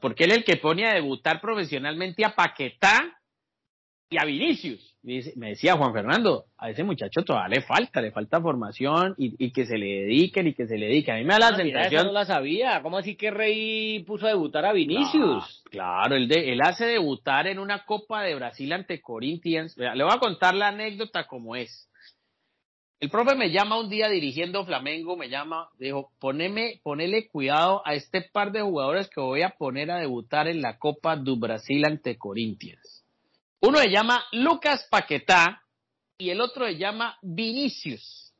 S2: porque él es el que pone a debutar profesionalmente a Paquetá y a Vinicius me decía Juan Fernando, a ese muchacho todavía le falta, le falta formación y, que se le dediquen y que se le dediquen. A mí me da la ah, sensación.
S1: no la sabía. ¿Cómo así que Rey puso a debutar a Vinicius?
S2: claro, él, de, él hace debutar en una Copa de Brasil ante Corinthians. Le voy a contar la anécdota como es. El profe me llama un día dirigiendo Flamengo, me llama, dijo, poneme, ponele cuidado a este par de jugadores que voy a poner a debutar en la Copa do Brasil ante Corinthians. Uno se llama Lucas Paquetá y el otro se llama Vinicius.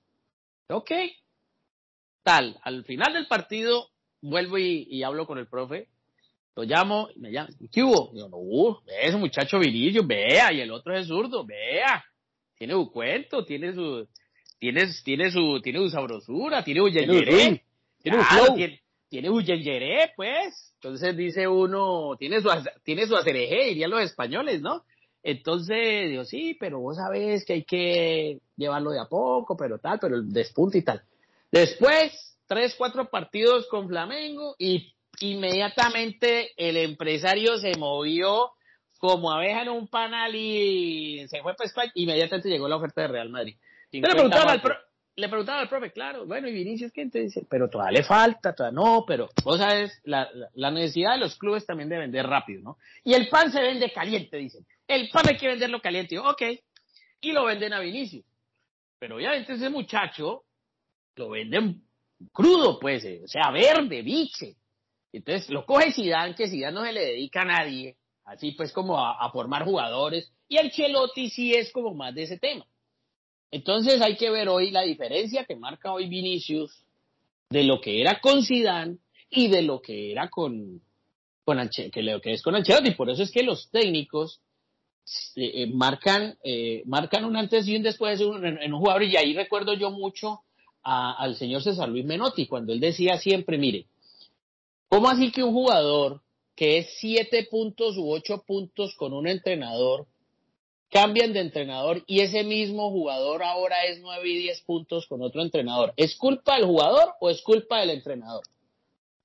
S2: Ok. Tal, al final del partido vuelvo y, hablo con el profe. Lo llamo y me llama. ¿Qué hubo? Digo, no, ese muchacho Vinicius, vea, y el otro es zurdo, vea. Tiene su cuento, tiene su, tiene, tiene su, tiene su sabrosura, tiene su
S1: Tiene,
S2: tiene un flow. Tiene, tiene pues. Entonces dice uno, tiene su, tiene su acereje, dirían los españoles, ¿no? Entonces, digo, sí, pero vos sabés que hay que llevarlo de a poco, pero tal, pero el despunte y tal. Después, tres, cuatro partidos con Flamengo y inmediatamente el empresario se movió como abeja en un panal y se fue para España. Inmediatamente llegó la oferta de Real Madrid. Le preguntaban, al le preguntaba al profe, claro, bueno, y Vinicius, ¿qué? te dice, pero todavía le falta, todavía no, pero vos sabes, la, la, necesidad de los clubes también de vender rápido, ¿no? Y el pan se vende caliente, dicen. El pan hay que venderlo caliente. ok. Y lo venden a Vinicius. Pero obviamente ese muchacho lo venden crudo, pues, eh, o sea, verde, biche. Entonces lo coge Zidane, que Zidane no se le dedica a nadie, así pues como a, a formar jugadores, y el Chelotti sí es como más de ese tema. Entonces hay que ver hoy la diferencia que marca hoy Vinicius de lo que era con Zidane y de lo que era con, con que lo que es con Ancelotti. Por eso es que los técnicos eh, eh, marcan, eh, marcan un antes y un después en, en, un jugador. Y ahí recuerdo yo mucho al señor César Luis Menotti, cuando él decía siempre, mire, ¿cómo así que un jugador que es siete puntos u ocho puntos con un entrenador cambian de entrenador y ese mismo jugador ahora es 9 y 10 puntos con otro entrenador. ¿Es culpa del jugador o es culpa del entrenador?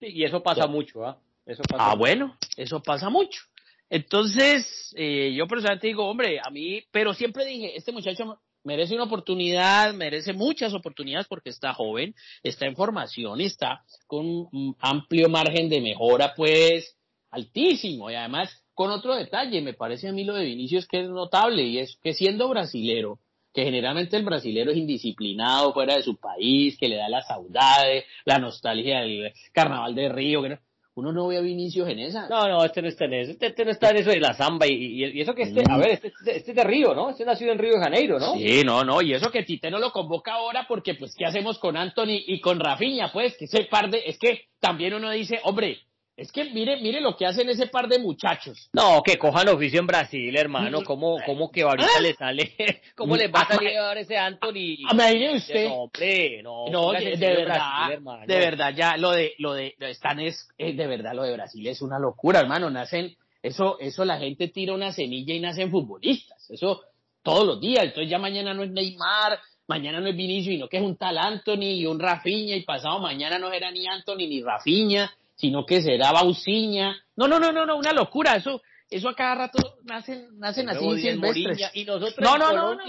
S1: y eso pasa mucho, ¿ah?
S2: Eso ah, bueno, eso pasa mucho. Entonces, eh, yo personalmente digo, hombre, a mí, pero siempre dije, este muchacho merece una oportunidad, merece muchas oportunidades porque está joven, está en formación está con un amplio margen de mejora, pues, altísimo. Y además, con otro detalle, me parece a mí lo de Vinicius que es notable y es que siendo brasilero, que generalmente el brasilero es indisciplinado fuera de su país, que le da la saudade, la nostalgia del carnaval de Río, que uno no ve a Vinicius en esa.
S1: No, no, este no está en eso, este, este no está en eso de la samba y, y, eso que este, a ver, este, este, es de Río, ¿no? Este nacido en Río de Janeiro, ¿no?
S2: Sí, no, no, y eso que Tite no lo convoca ahora porque pues ¿qué hacemos con Anthony y con Rafinha? Pues que ese par de, es que también uno dice, hombre, es que mire, mire lo que hacen ese par de muchachos.
S1: No, que cojan oficio en Brasil, hermano. ¿Cómo, cómo que ahorita ¿Ah? le sale? ¿Cómo le va a salir a ese Anthony?
S2: Imagine usted.
S1: No, hombre, no.
S2: No, de, verdad, de verdad, ya lo de, lo de, están es, de verdad, lo de Brasil es una locura, hermano. Nacen, eso, eso la gente tira una semilla y nacen futbolistas. Eso todos los días. Entonces ya mañana no es Neymar, mañana no es Vinicio, sino que es un tal Anthony y un Rafinha y pasado mañana no era ni Anthony ni Rafinha sino que será Bausiña. No, no, no, no, no, una locura. Eso, eso a cada rato nacen, nacen así silvestres.
S1: Y nosotros no, no, no,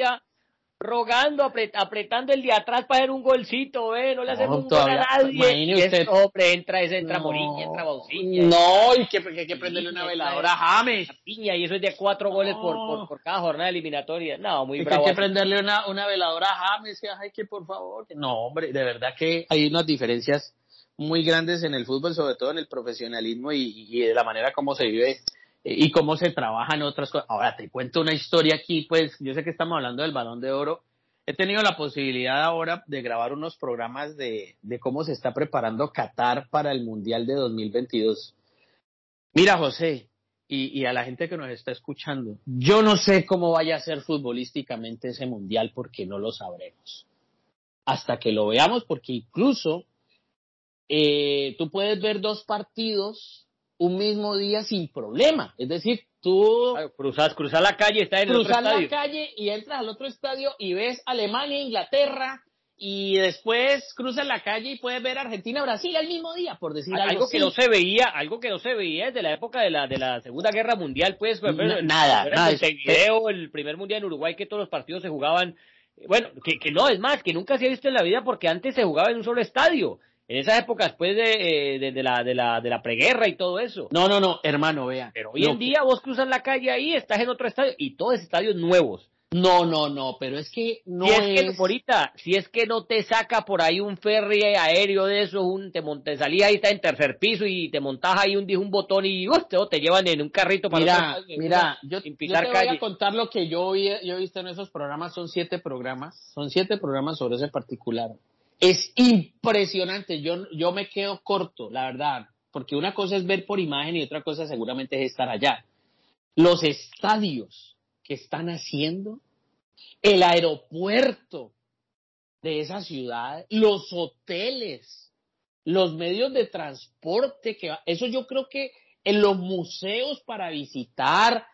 S1: rogando, apretando el de atrás para hacer un golcito, ¿eh? No le hacemos un gol a nadie.
S2: Usted,
S1: hombre, entra ese, entra no, entra Bausiña.
S2: No, y que, que hay que prenderle una veladora a James.
S1: Piña, y eso es de cuatro goles por, por, por, cada jornada eliminatoria. No, muy bravo.
S2: Hay que prenderle una, una veladora a James, ay, que por favor. No, hombre, de verdad que hay unas diferencias muy grandes en el fútbol, sobre todo en el profesionalismo y, y de la manera como se vive eh, y cómo se trabaja en otras cosas. Ahora te cuento una historia aquí, pues yo sé que estamos hablando del balón de oro. He tenido la posibilidad ahora de grabar unos programas de, de cómo se está preparando Qatar para el Mundial de 2022. Mira, José, y, y, a la gente que nos está escuchando, yo no sé cómo vaya a ser futbolísticamente ese Mundial porque no lo sabremos. Hasta que lo veamos, porque incluso eh, tú puedes ver dos partidos un mismo día sin problema. Es decir, tú
S1: cruzas, cruzas la calle, está en
S2: el otro estadio. la calle y entras al otro estadio y ves Alemania, Inglaterra y después cruzas la calle y puedes ver Argentina, Brasil al mismo día, por decir algo,
S1: algo que no se veía, algo que no se veía desde la época de la de la Segunda Guerra Mundial, pues, pues
S2: nada, nada.
S1: El video, el primer mundial en Uruguay que todos los partidos se jugaban bueno, que, que no, es más, que nunca se ha visto en la vida porque antes se jugaba en un solo estadio en esas épocas después de, eh, de, la, de, la, de la preguerra y todo eso.
S2: No, no, no, hermano, vea.
S1: Pero hoy en día vos cruzas la calle ahí, estás en otro estadio y todos estadios nuevos.
S2: No, no, no, pero es que no
S1: si es, Que, ahorita, si es que no te saca por ahí un ferry aéreo de eso, un, te, salías ahí, está en tercer piso y te montas ahí un, un botón y uh, te, llevan en un carrito para
S2: Mira, mira, yo, te voy a contar lo que yo, yo he visto en esos programas, son siete programas, son siete programas sobre ese particular. Es impresionante, yo, yo me quedo corto, la verdad, porque una cosa es ver por imagen y otra cosa seguramente es estar allá. Los estadios que están haciendo, el aeropuerto de esa ciudad, los hoteles, los medios de transporte, que eso yo creo que en los museos para visitar,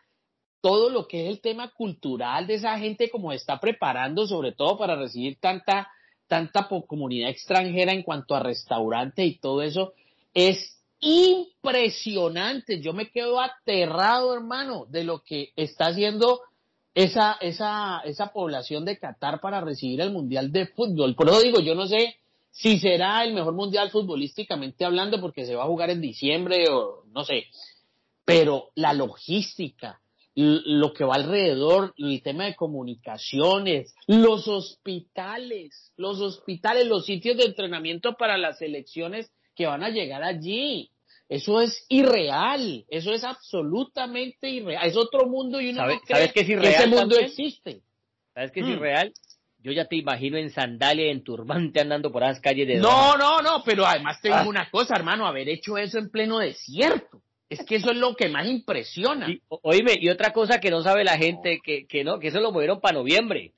S2: todo lo que es el tema cultural de esa gente como está preparando, sobre todo para recibir tanta tanta comunidad extranjera en cuanto a restaurante y todo eso, es impresionante. Yo me quedo aterrado, hermano, de lo que está haciendo esa, esa, esa población de Qatar para recibir el Mundial de Fútbol. Por eso digo, yo no sé si será el mejor Mundial futbolísticamente hablando porque se va a jugar en diciembre o no sé, pero la logística, lo que va alrededor, el tema de comunicaciones, los hospitales, los hospitales, los sitios de entrenamiento para las selecciones que van a llegar allí. Eso es irreal, eso es absolutamente irreal, es otro mundo y uno
S1: ¿Sabe,
S2: no cree
S1: ¿sabes que es irreal
S2: ese mundo
S1: también?
S2: existe.
S1: ¿Sabes qué es
S2: Mm.
S1: irreal? Yo ya te imagino en sandalia, en turbante, andando por las calles de
S2: No, no, no, pero además te digo
S1: Ah.
S2: una cosa, hermano, haber hecho eso en pleno desierto. Es que eso es lo que más impresiona.
S1: Y, oíme, y otra cosa que no sabe la gente, que, que no, que eso lo movieron para noviembre.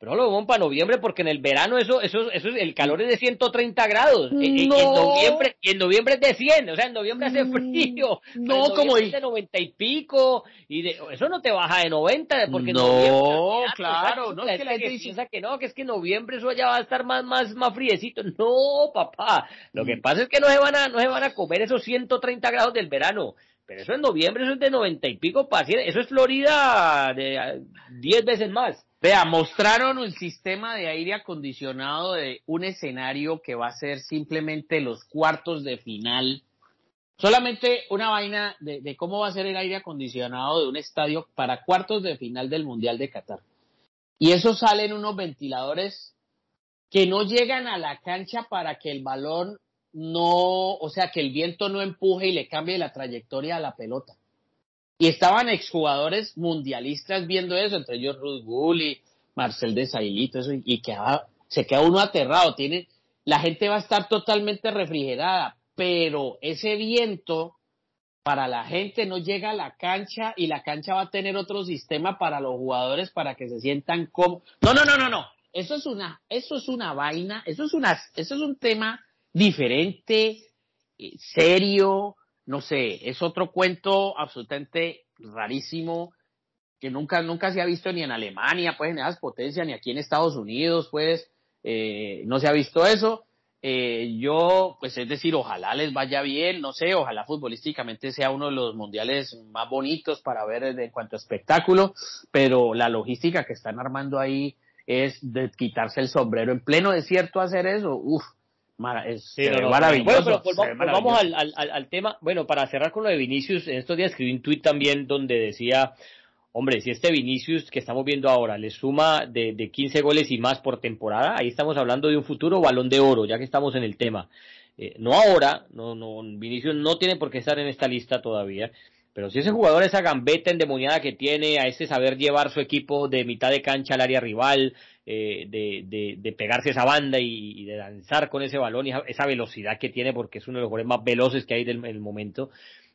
S1: Pero lo movieron para noviembre porque en el verano eso, eso, eso, el calor es de 130 grados. Y- y- y
S2: No.
S1: en noviembre, y en noviembre es de 100. O sea, en noviembre hace
S2: Mm,
S1: frío.
S2: no, como
S1: es de 90 y pico. Y de, eso no te baja de 90 porque en
S2: No,
S1: noviembre-
S2: claro, no,
S1: la
S2: es que la
S1: gente piensa que no, que es que en noviembre eso ya va a estar más, más, más friecito. No, papá. Lo que
S2: Mm.
S1: pasa es que no se van a, no se van a comer esos 130 grados del verano. Pero eso en noviembre, eso es de 90 y pico cien. Eso es Florida de 10 veces más.
S2: Vea, mostraron un sistema de aire acondicionado de un escenario que va a ser simplemente los cuartos de final. Solamente una vaina de, de cómo va a ser el aire acondicionado de un estadio para cuartos de final del Mundial de Qatar. Y eso salen unos ventiladores que no llegan a la cancha para que el balón no, o sea, que el viento no empuje y le cambie la trayectoria a la pelota. Y estaban exjugadores mundialistas viendo eso, entre ellos Ruth Gulli, Marcel Desailly, eso, y quedaba, se queda uno aterrado. Tiene, la gente va a estar totalmente refrigerada, pero ese viento para la gente no llega a la cancha y la cancha va a tener otro sistema para los jugadores para que se sientan como no no no no no eso es una eso es una vaina eso es una eso es un tema diferente eh, serio no sé es otro cuento absolutamente rarísimo que nunca nunca se ha visto ni en Alemania pues en esas potencias ni aquí en Estados Unidos pues eh, no se ha visto eso. Eh, yo, pues es decir, ojalá les vaya bien, no sé, ojalá futbolísticamente sea uno de los mundiales más bonitos para ver en cuanto a espectáculo, pero la logística que están armando ahí es de quitarse el sombrero en pleno desierto hacer eso, uff, es
S1: Sí,
S2: se
S1: no,
S2: ve
S1: no,
S2: maravilloso.
S1: Bueno, pero
S2: se ve
S1: volvamos, volvamos
S2: maravilloso.
S1: al, al, al, al tema. Bueno, para cerrar con lo de Vinicius, en estos días escribí un tuit también donde decía, hombre, si este Vinicius que estamos viendo ahora le suma de, de 15 goles y más por temporada, ahí estamos hablando de un futuro balón de oro, ya que estamos en el tema. Eh, no ahora, no, no, Vinicius no tiene por qué estar en esta lista todavía, pero si ese jugador, esa gambeta endemoniada que tiene, a ese saber llevar su equipo de mitad de cancha al área rival, eh, de, de, de, pegarse esa banda y, de danzar con ese balón y esa velocidad que tiene, porque es uno de los jugadores más veloces que hay del el momento,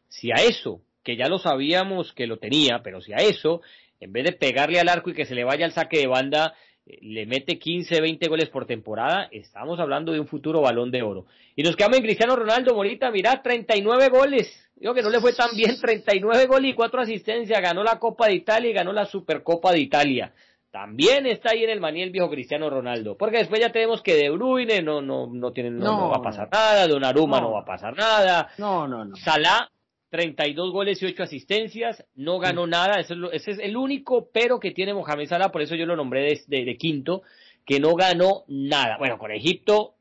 S1: si a eso que ya lo sabíamos que lo tenía, pero si a eso, en vez de pegarle al arco y que se le vaya al saque de banda, le mete 15, 20 goles por temporada, estamos hablando de un futuro balón de oro. Y nos quedamos en Cristiano Ronaldo, Morita, mirá, 39 goles. Digo que no le fue tan bien, 39 goles y 4 asistencias, ganó la Copa de Italia y ganó la Supercopa de Italia. También está ahí en el maní el viejo Cristiano Ronaldo. Porque después ya tenemos que De Bruyne no, no, no, tiene, no, no, no va a pasar nada, Donnarumma no. no va a pasar nada.
S2: No, no, no.
S1: Salah 32 goles y 8 asistencias, no ganó nada, ese es, lo, ese es, el único pero que tiene Mohamed Salah, por eso yo lo nombré de, de, de, quinto, que no ganó nada. Bueno, con Egipto,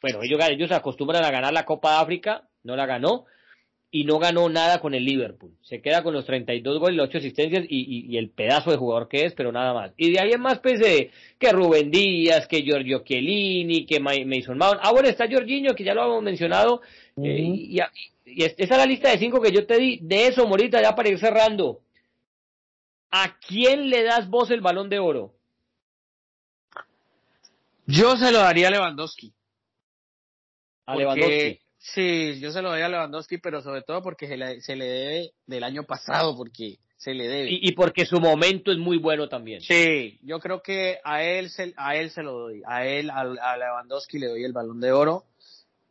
S1: bueno, ellos, ellos se acostumbran a ganar la Copa de África, no la ganó, y no ganó nada con el Liverpool. Se queda con los 32 goles, las 8 asistencias y, y, y, el pedazo de jugador que es, pero nada más. Y de ahí en más, pues, eh, que Rubén Díaz, que Giorgio Chiellini, que Mason Mount. Ah, bueno, está Jorginho, que ya lo hemos mencionado, uh -huh. eh, y, y esa es la lista de cinco que yo te di. De eso, Morita, ya para ir cerrando. ¿A quién le das vos el balón de oro?
S2: Yo se lo daría a Lewandowski.
S1: A Lewandowski.
S2: Sí, yo se lo daría a Lewandowski, pero sobre todo porque se le, se le debe del año pasado, porque se le debe.
S1: Y, y, porque su momento es muy bueno también.
S2: Sí, yo creo que a él se, a él se lo doy. A él, a, a Lewandowski le doy el balón de oro.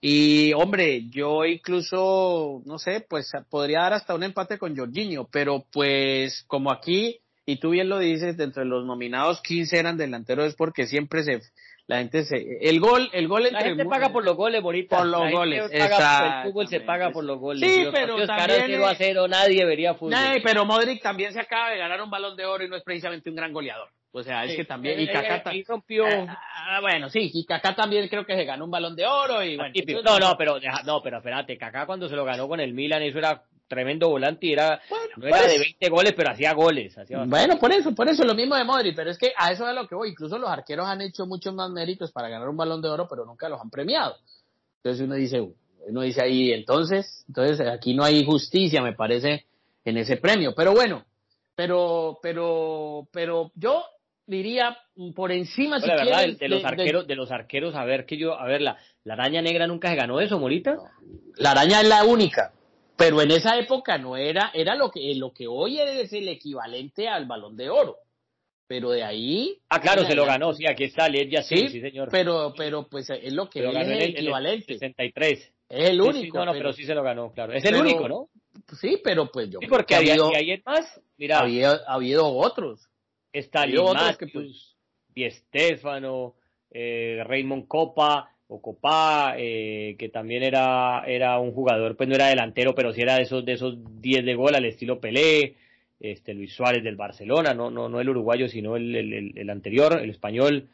S2: Y hombre, yo incluso, no sé, pues podría dar hasta un empate con Jorginho, pero pues como aquí, y tú bien lo dices, entre los nominados 15 eran delanteros, es porque siempre se, la gente se, el gol, el gol
S1: La gente paga por los goles, bonita.
S2: Por los
S1: La
S2: goles,
S1: paga- el fútbol se paga por los goles.
S2: Sí,
S1: los
S2: pero también,
S1: caros 0 a 0, nadie vería fútbol.
S2: Nah, pero Modric también se acaba de ganar un balón de oro y no es precisamente un gran goleador. O sea, es
S1: Sí,
S2: que también, y
S1: él-
S2: Kaká,
S1: él-
S2: ta-
S1: él rompió...
S2: Ah, bueno, sí, y Kaká también creo que se ganó un balón de oro y bueno.
S1: Típico.
S2: entonces-
S1: No, no, pero no, pero espérate, Kaká cuando se lo ganó con el Milan, eso era tremendo volante y era
S2: Bueno,
S1: no era
S2: por
S1: de
S2: eso.
S1: 20 goles, pero hacía goles, hacía.
S2: Bueno, por eso, por eso lo mismo de Modric, pero es que a eso es a lo que voy. Incluso los arqueros han hecho muchos más méritos para ganar un balón de oro, pero nunca los han premiado. Entonces uno dice, uno dice ahí, entonces, entonces aquí no hay justicia, me parece, en ese premio. Pero bueno, pero, pero, pero yo diría por encima si
S1: Pero la verdad,
S2: quieres,
S1: de, los
S2: de-
S1: arqueros, de los arqueros, a ver que yo, a ver, la, la araña negra nunca se ganó eso, Morita.
S2: la araña es la única, pero en esa época no era, era lo que, lo que hoy es el equivalente al balón de oro. Pero de ahí.
S1: Ah, claro, se lo ganó, sí, aquí está Led
S2: Sí,
S1: sí, sí, señor.
S2: Pero, pero pues es lo que es el
S1: el, en el
S2: equivalente.
S1: 63.
S2: Es el
S1: Sí, sí,
S2: único.
S1: no, no,
S2: pero,
S1: pero sí se lo ganó, claro. Es el
S2: pero-
S1: único, ¿no?
S2: sí, pero pues yo
S1: Sí,
S2: creo
S1: porque
S2: que ha
S1: había,
S2: habido,
S1: y ayer más, mira,
S2: había, ha habido otros.
S1: Está
S2: otros que,
S1: Matthews, Di Stefano, eh, Raymond Copa, o Copa, eh, que también era, era un jugador, pues no era delantero, pero sí era de esos, de esos 10 de gol al estilo Pelé, este Luis Suárez del Barcelona, no, no, no el uruguayo, sino el, el, anterior, el español.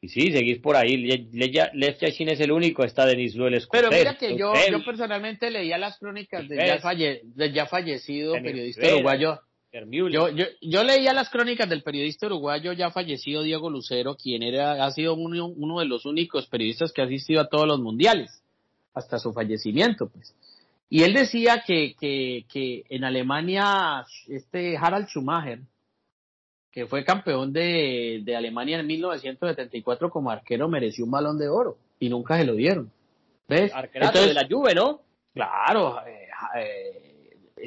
S1: Y sí, seguís por ahí. Le- Le- Lev Yashin es el único, está Denis Luel
S2: Pero mira que yo, yo personalmente leía las crónicas del ya, falle- del ya fallecido
S1: Denis
S2: periodista uruguayo. Yo, yo, yo leía las crónicas del periodista uruguayo ya fallecido Diego Lucero, quien era, ha sido uno, uno de los únicos periodistas que ha asistido a todos los mundiales, hasta su fallecimiento, pues. Y él decía que, que, que en Alemania, este Harald Schumacher, que fue campeón de, de Alemania en 1974 como arquero, mereció un balón de oro y nunca se lo dieron. ¿Ves?
S1: Arquerazo de la Juve, ¿no?
S2: Claro, eh, eh,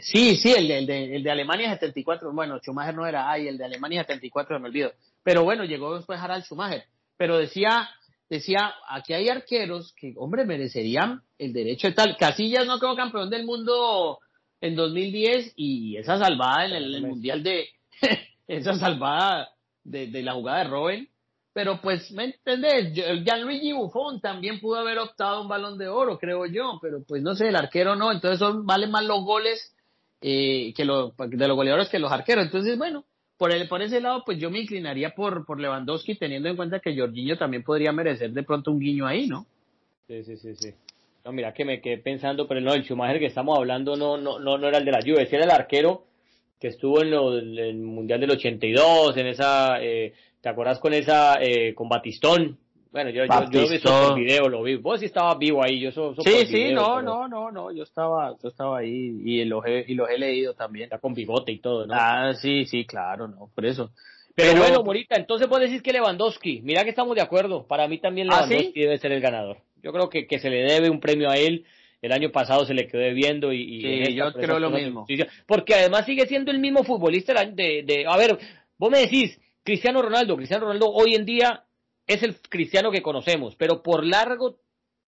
S2: sí, sí, el de, el, de, el de Alemania 74, bueno, Schumacher no era, ay, el de Alemania 74 se me olvidó, pero bueno, llegó después Harald Schumacher, pero decía, decía, aquí hay arqueros que, hombre, merecerían el derecho de tal, Casillas no quedó campeón del mundo en 2010 y esa salvada en el, el mundial de, esa salvada de, de la jugada de Robin, pero pues, ¿me entendés? Gianluigi Buffon también pudo haber optado un balón de oro, creo yo, pero pues no sé, el arquero no, entonces son, valen más los goles eh, que lo, de los goleadores que los arqueros. Entonces, bueno, por, el, por ese lado, pues yo me inclinaría por, por Lewandowski, teniendo en cuenta que Jorginho también podría merecer de pronto un guiño ahí, ¿no?
S1: Sí, sí, sí, sí. No, mira que me quedé pensando, pero no, el Schumacher que estamos hablando no, no, no, no era el de la Juve, era el arquero que estuvo en lo- en el Mundial del 82, en esa, eh, ¿te acordás con esa, eh, con Batistón? Bueno, yo, yo, yo vi
S2: Batistón.
S1: por video, lo vi. Vos sí estabas vivo ahí, yo eso, eso
S2: Sí, sí,
S1: video,
S2: no,
S1: pero
S2: no, no, no, yo estaba, yo estaba ahí y los he, y los he leído también.
S1: Está con bigote y todo, ¿no?
S2: Ah, sí, sí, claro, no, por eso.
S1: pero,
S2: pero-
S1: bueno, Morita, entonces vos decís que Lewandowski, mira que estamos de acuerdo, para mí también
S2: ¿Ah, sí?
S1: Lewandowski debe ser el ganador. Yo creo que, que se le debe un premio a él, el año pasado se le quedó debiendo y, y
S2: Sí, yo creo lo mismo.
S1: porque además sigue siendo el mismo futbolista de, de, a ver, vos me decís, Cristiano Ronaldo, Cristiano Ronaldo hoy en día es el Cristiano que conocemos, pero por largo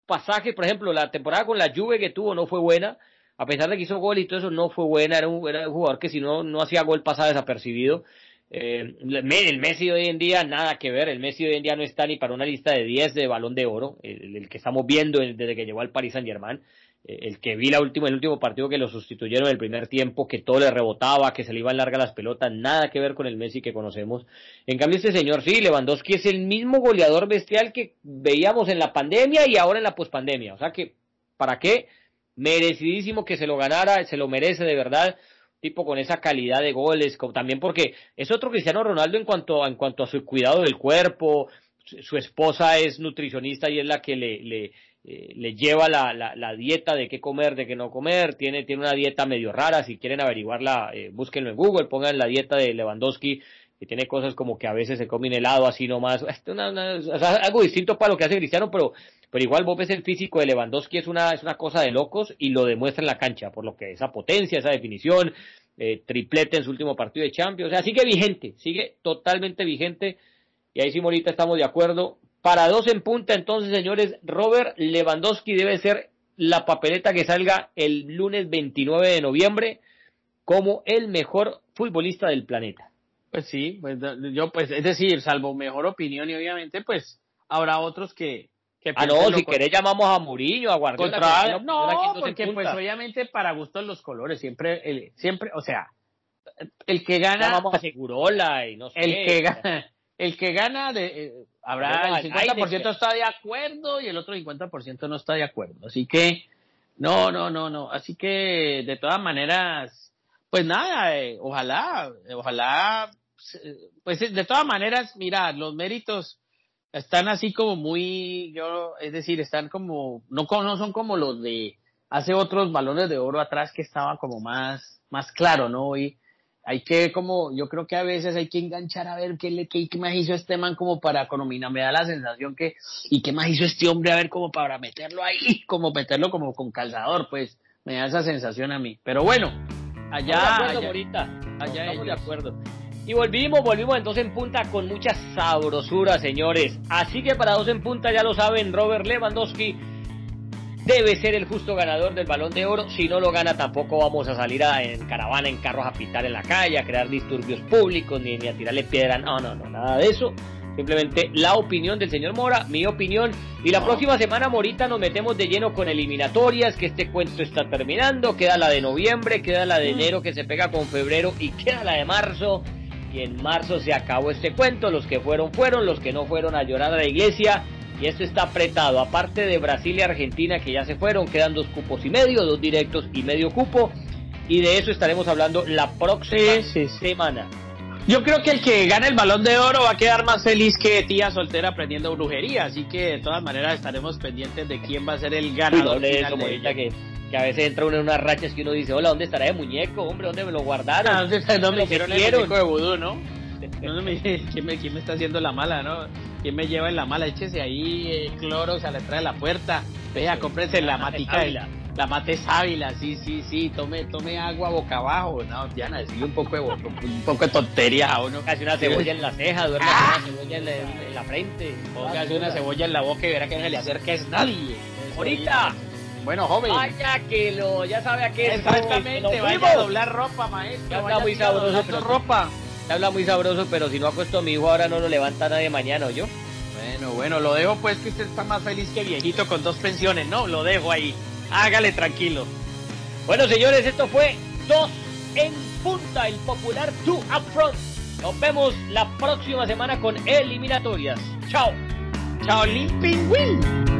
S1: pasaje, por ejemplo, la temporada con la Juve que tuvo no fue buena, a pesar de que hizo gol y todo eso no fue buena, era un, era un jugador que si no, no hacía gol pasaba desapercibido. Eh, el Messi de hoy en día, nada que ver, el Messi de hoy en día no está ni para una lista de 10 de balón de oro, el, el que estamos viendo desde que llegó al Paris Saint Germain, el que vi la última, el último partido que lo sustituyeron en el primer tiempo, que todo le rebotaba, que se le iban largas las pelotas, nada que ver con el Messi que conocemos. En cambio, este señor, sí, Lewandowski es el mismo goleador bestial que veíamos en la pandemia y ahora en la pospandemia. O sea que, ¿para qué? Merecidísimo que se lo ganara, se lo merece de verdad, tipo con esa calidad de goles, también porque es otro Cristiano Ronaldo en cuanto, en cuanto a su cuidado del cuerpo, su, esposa es nutricionista y es la que le, eh, le lleva la, la, la dieta de qué comer, de qué no comer, tiene, tiene una dieta medio rara, si quieren averiguarla, eh, búsquenlo en Google, pongan la dieta de Lewandowski, que tiene cosas como que a veces se come helado así nomás, una- algo distinto para lo que hace Cristiano, pero, pero igual vos ves el físico de Lewandowski es una, es una cosa de locos y lo demuestra en la cancha, por lo que esa potencia, esa definición, eh, triplete en su último partido de Champions, o sea, sigue vigente, sigue totalmente vigente, y ahí sí, Morita, estamos de acuerdo. Para dos en punta, entonces, señores, Robert Lewandowski debe ser la papeleta que salga el lunes 29 de noviembre como el mejor futbolista del planeta.
S2: Pues sí, pues yo pues es decir, salvo mejor opinión y obviamente pues habrá otros que, que
S1: ah, no, si querés llamamos a Muriño, a Guardiola.
S2: no, porque pues obviamente para gustos los colores, siempre, el, siempre, o sea, el que gana...
S1: Llamamos a Segurola y no sé.
S2: El que gana, el que gana de, eh, habrá el 50% está de acuerdo y el otro 50% no está de acuerdo. Así que, no, no, no, no. Así que, de todas maneras, pues nada, eh, ojalá, ojalá, pues de todas maneras, mira, los méritos están así como muy, yo, es decir, están como, no, no son como los de hace otros balones de oro atrás que estaba como más, más claro, ¿no? Y hay que como, yo creo que a veces hay que enganchar a ver qué, le, qué, más hizo este man como para economía, me da la sensación que, y qué más hizo este hombre a ver como para meterlo ahí, como meterlo como con calzador, pues, me da esa sensación a mí. Pero bueno, allá,
S1: allá, allá estamos de acuerdo. Y volvimos, volvimos entonces en punta con mucha sabrosura, señores. Así que para dos en punta ya lo saben, Robert Lewandowski debe ser el justo ganador del balón de oro. Si no lo gana, tampoco vamos a salir a, en caravana, en carros a pitar en la calle, a crear disturbios públicos, ni, ni a tirarle piedra. No, no, no, nada de eso. Simplemente la opinión del señor Mora, mi opinión. Y la próxima semana, Morita, nos metemos de lleno con eliminatorias, que este cuento está terminando. Queda la de noviembre, queda la de mm. enero que se pega con febrero y queda la de marzo y en marzo se acabó este cuento, los que fueron fueron, los que no fueron a llorar a la iglesia y esto está apretado, aparte de Brasil y Argentina que ya se fueron, quedan dos cupos y medio, dos directos y medio cupo y de eso estaremos hablando la próxima semana.
S2: Yo creo que el que gane el balón de oro va a quedar más feliz que tía soltera aprendiendo brujería, así que de todas maneras estaremos pendientes de quién va a ser el ganador.
S1: de eso, que que a veces entra uno en unas rachas que uno dice, hola, ¿dónde estará el muñeco? Hombre, ¿dónde me lo guardaron?
S2: Ah, ¿Dónde me hicieron el muñeco de vudú, no? ¿quién, me, ¿Quién me está haciendo la mala, no? ¿Quién me lleva en la mala? Échese ahí eh, cloro, se le trae la puerta. Vea, cómprese la, matica de la mate sábila, sí, sí, sí, tome, tome agua boca abajo. No, Diana, sigue un poco de, un poco de tontería a uno.
S1: Casi una cebolla en la ceja, duerme ¡Ah! una cebolla en la, en la frente.
S2: Póngase una cebolla en la boca y verá que no se le acerca es nadie.
S1: Ahorita.
S2: Bueno, joven.
S1: Vaya que lo, ya sabe a qué
S2: Exactamente, vaya a doblar ropa, maestro.
S1: Habla muy sabroso, pero Habla muy sabroso, pero si no acuesto a mi hijo ahora no lo levanta nadie mañana, yo?
S2: Bueno, bueno, lo dejo pues que usted está más feliz que viejito con dos pensiones, ¿no? Lo dejo ahí. Hágale tranquilo.
S1: Bueno, señores, esto fue dos en punta, el popular two up front. Nos vemos la próxima semana con eliminatorias. Chao.
S2: Chao, Limping Win.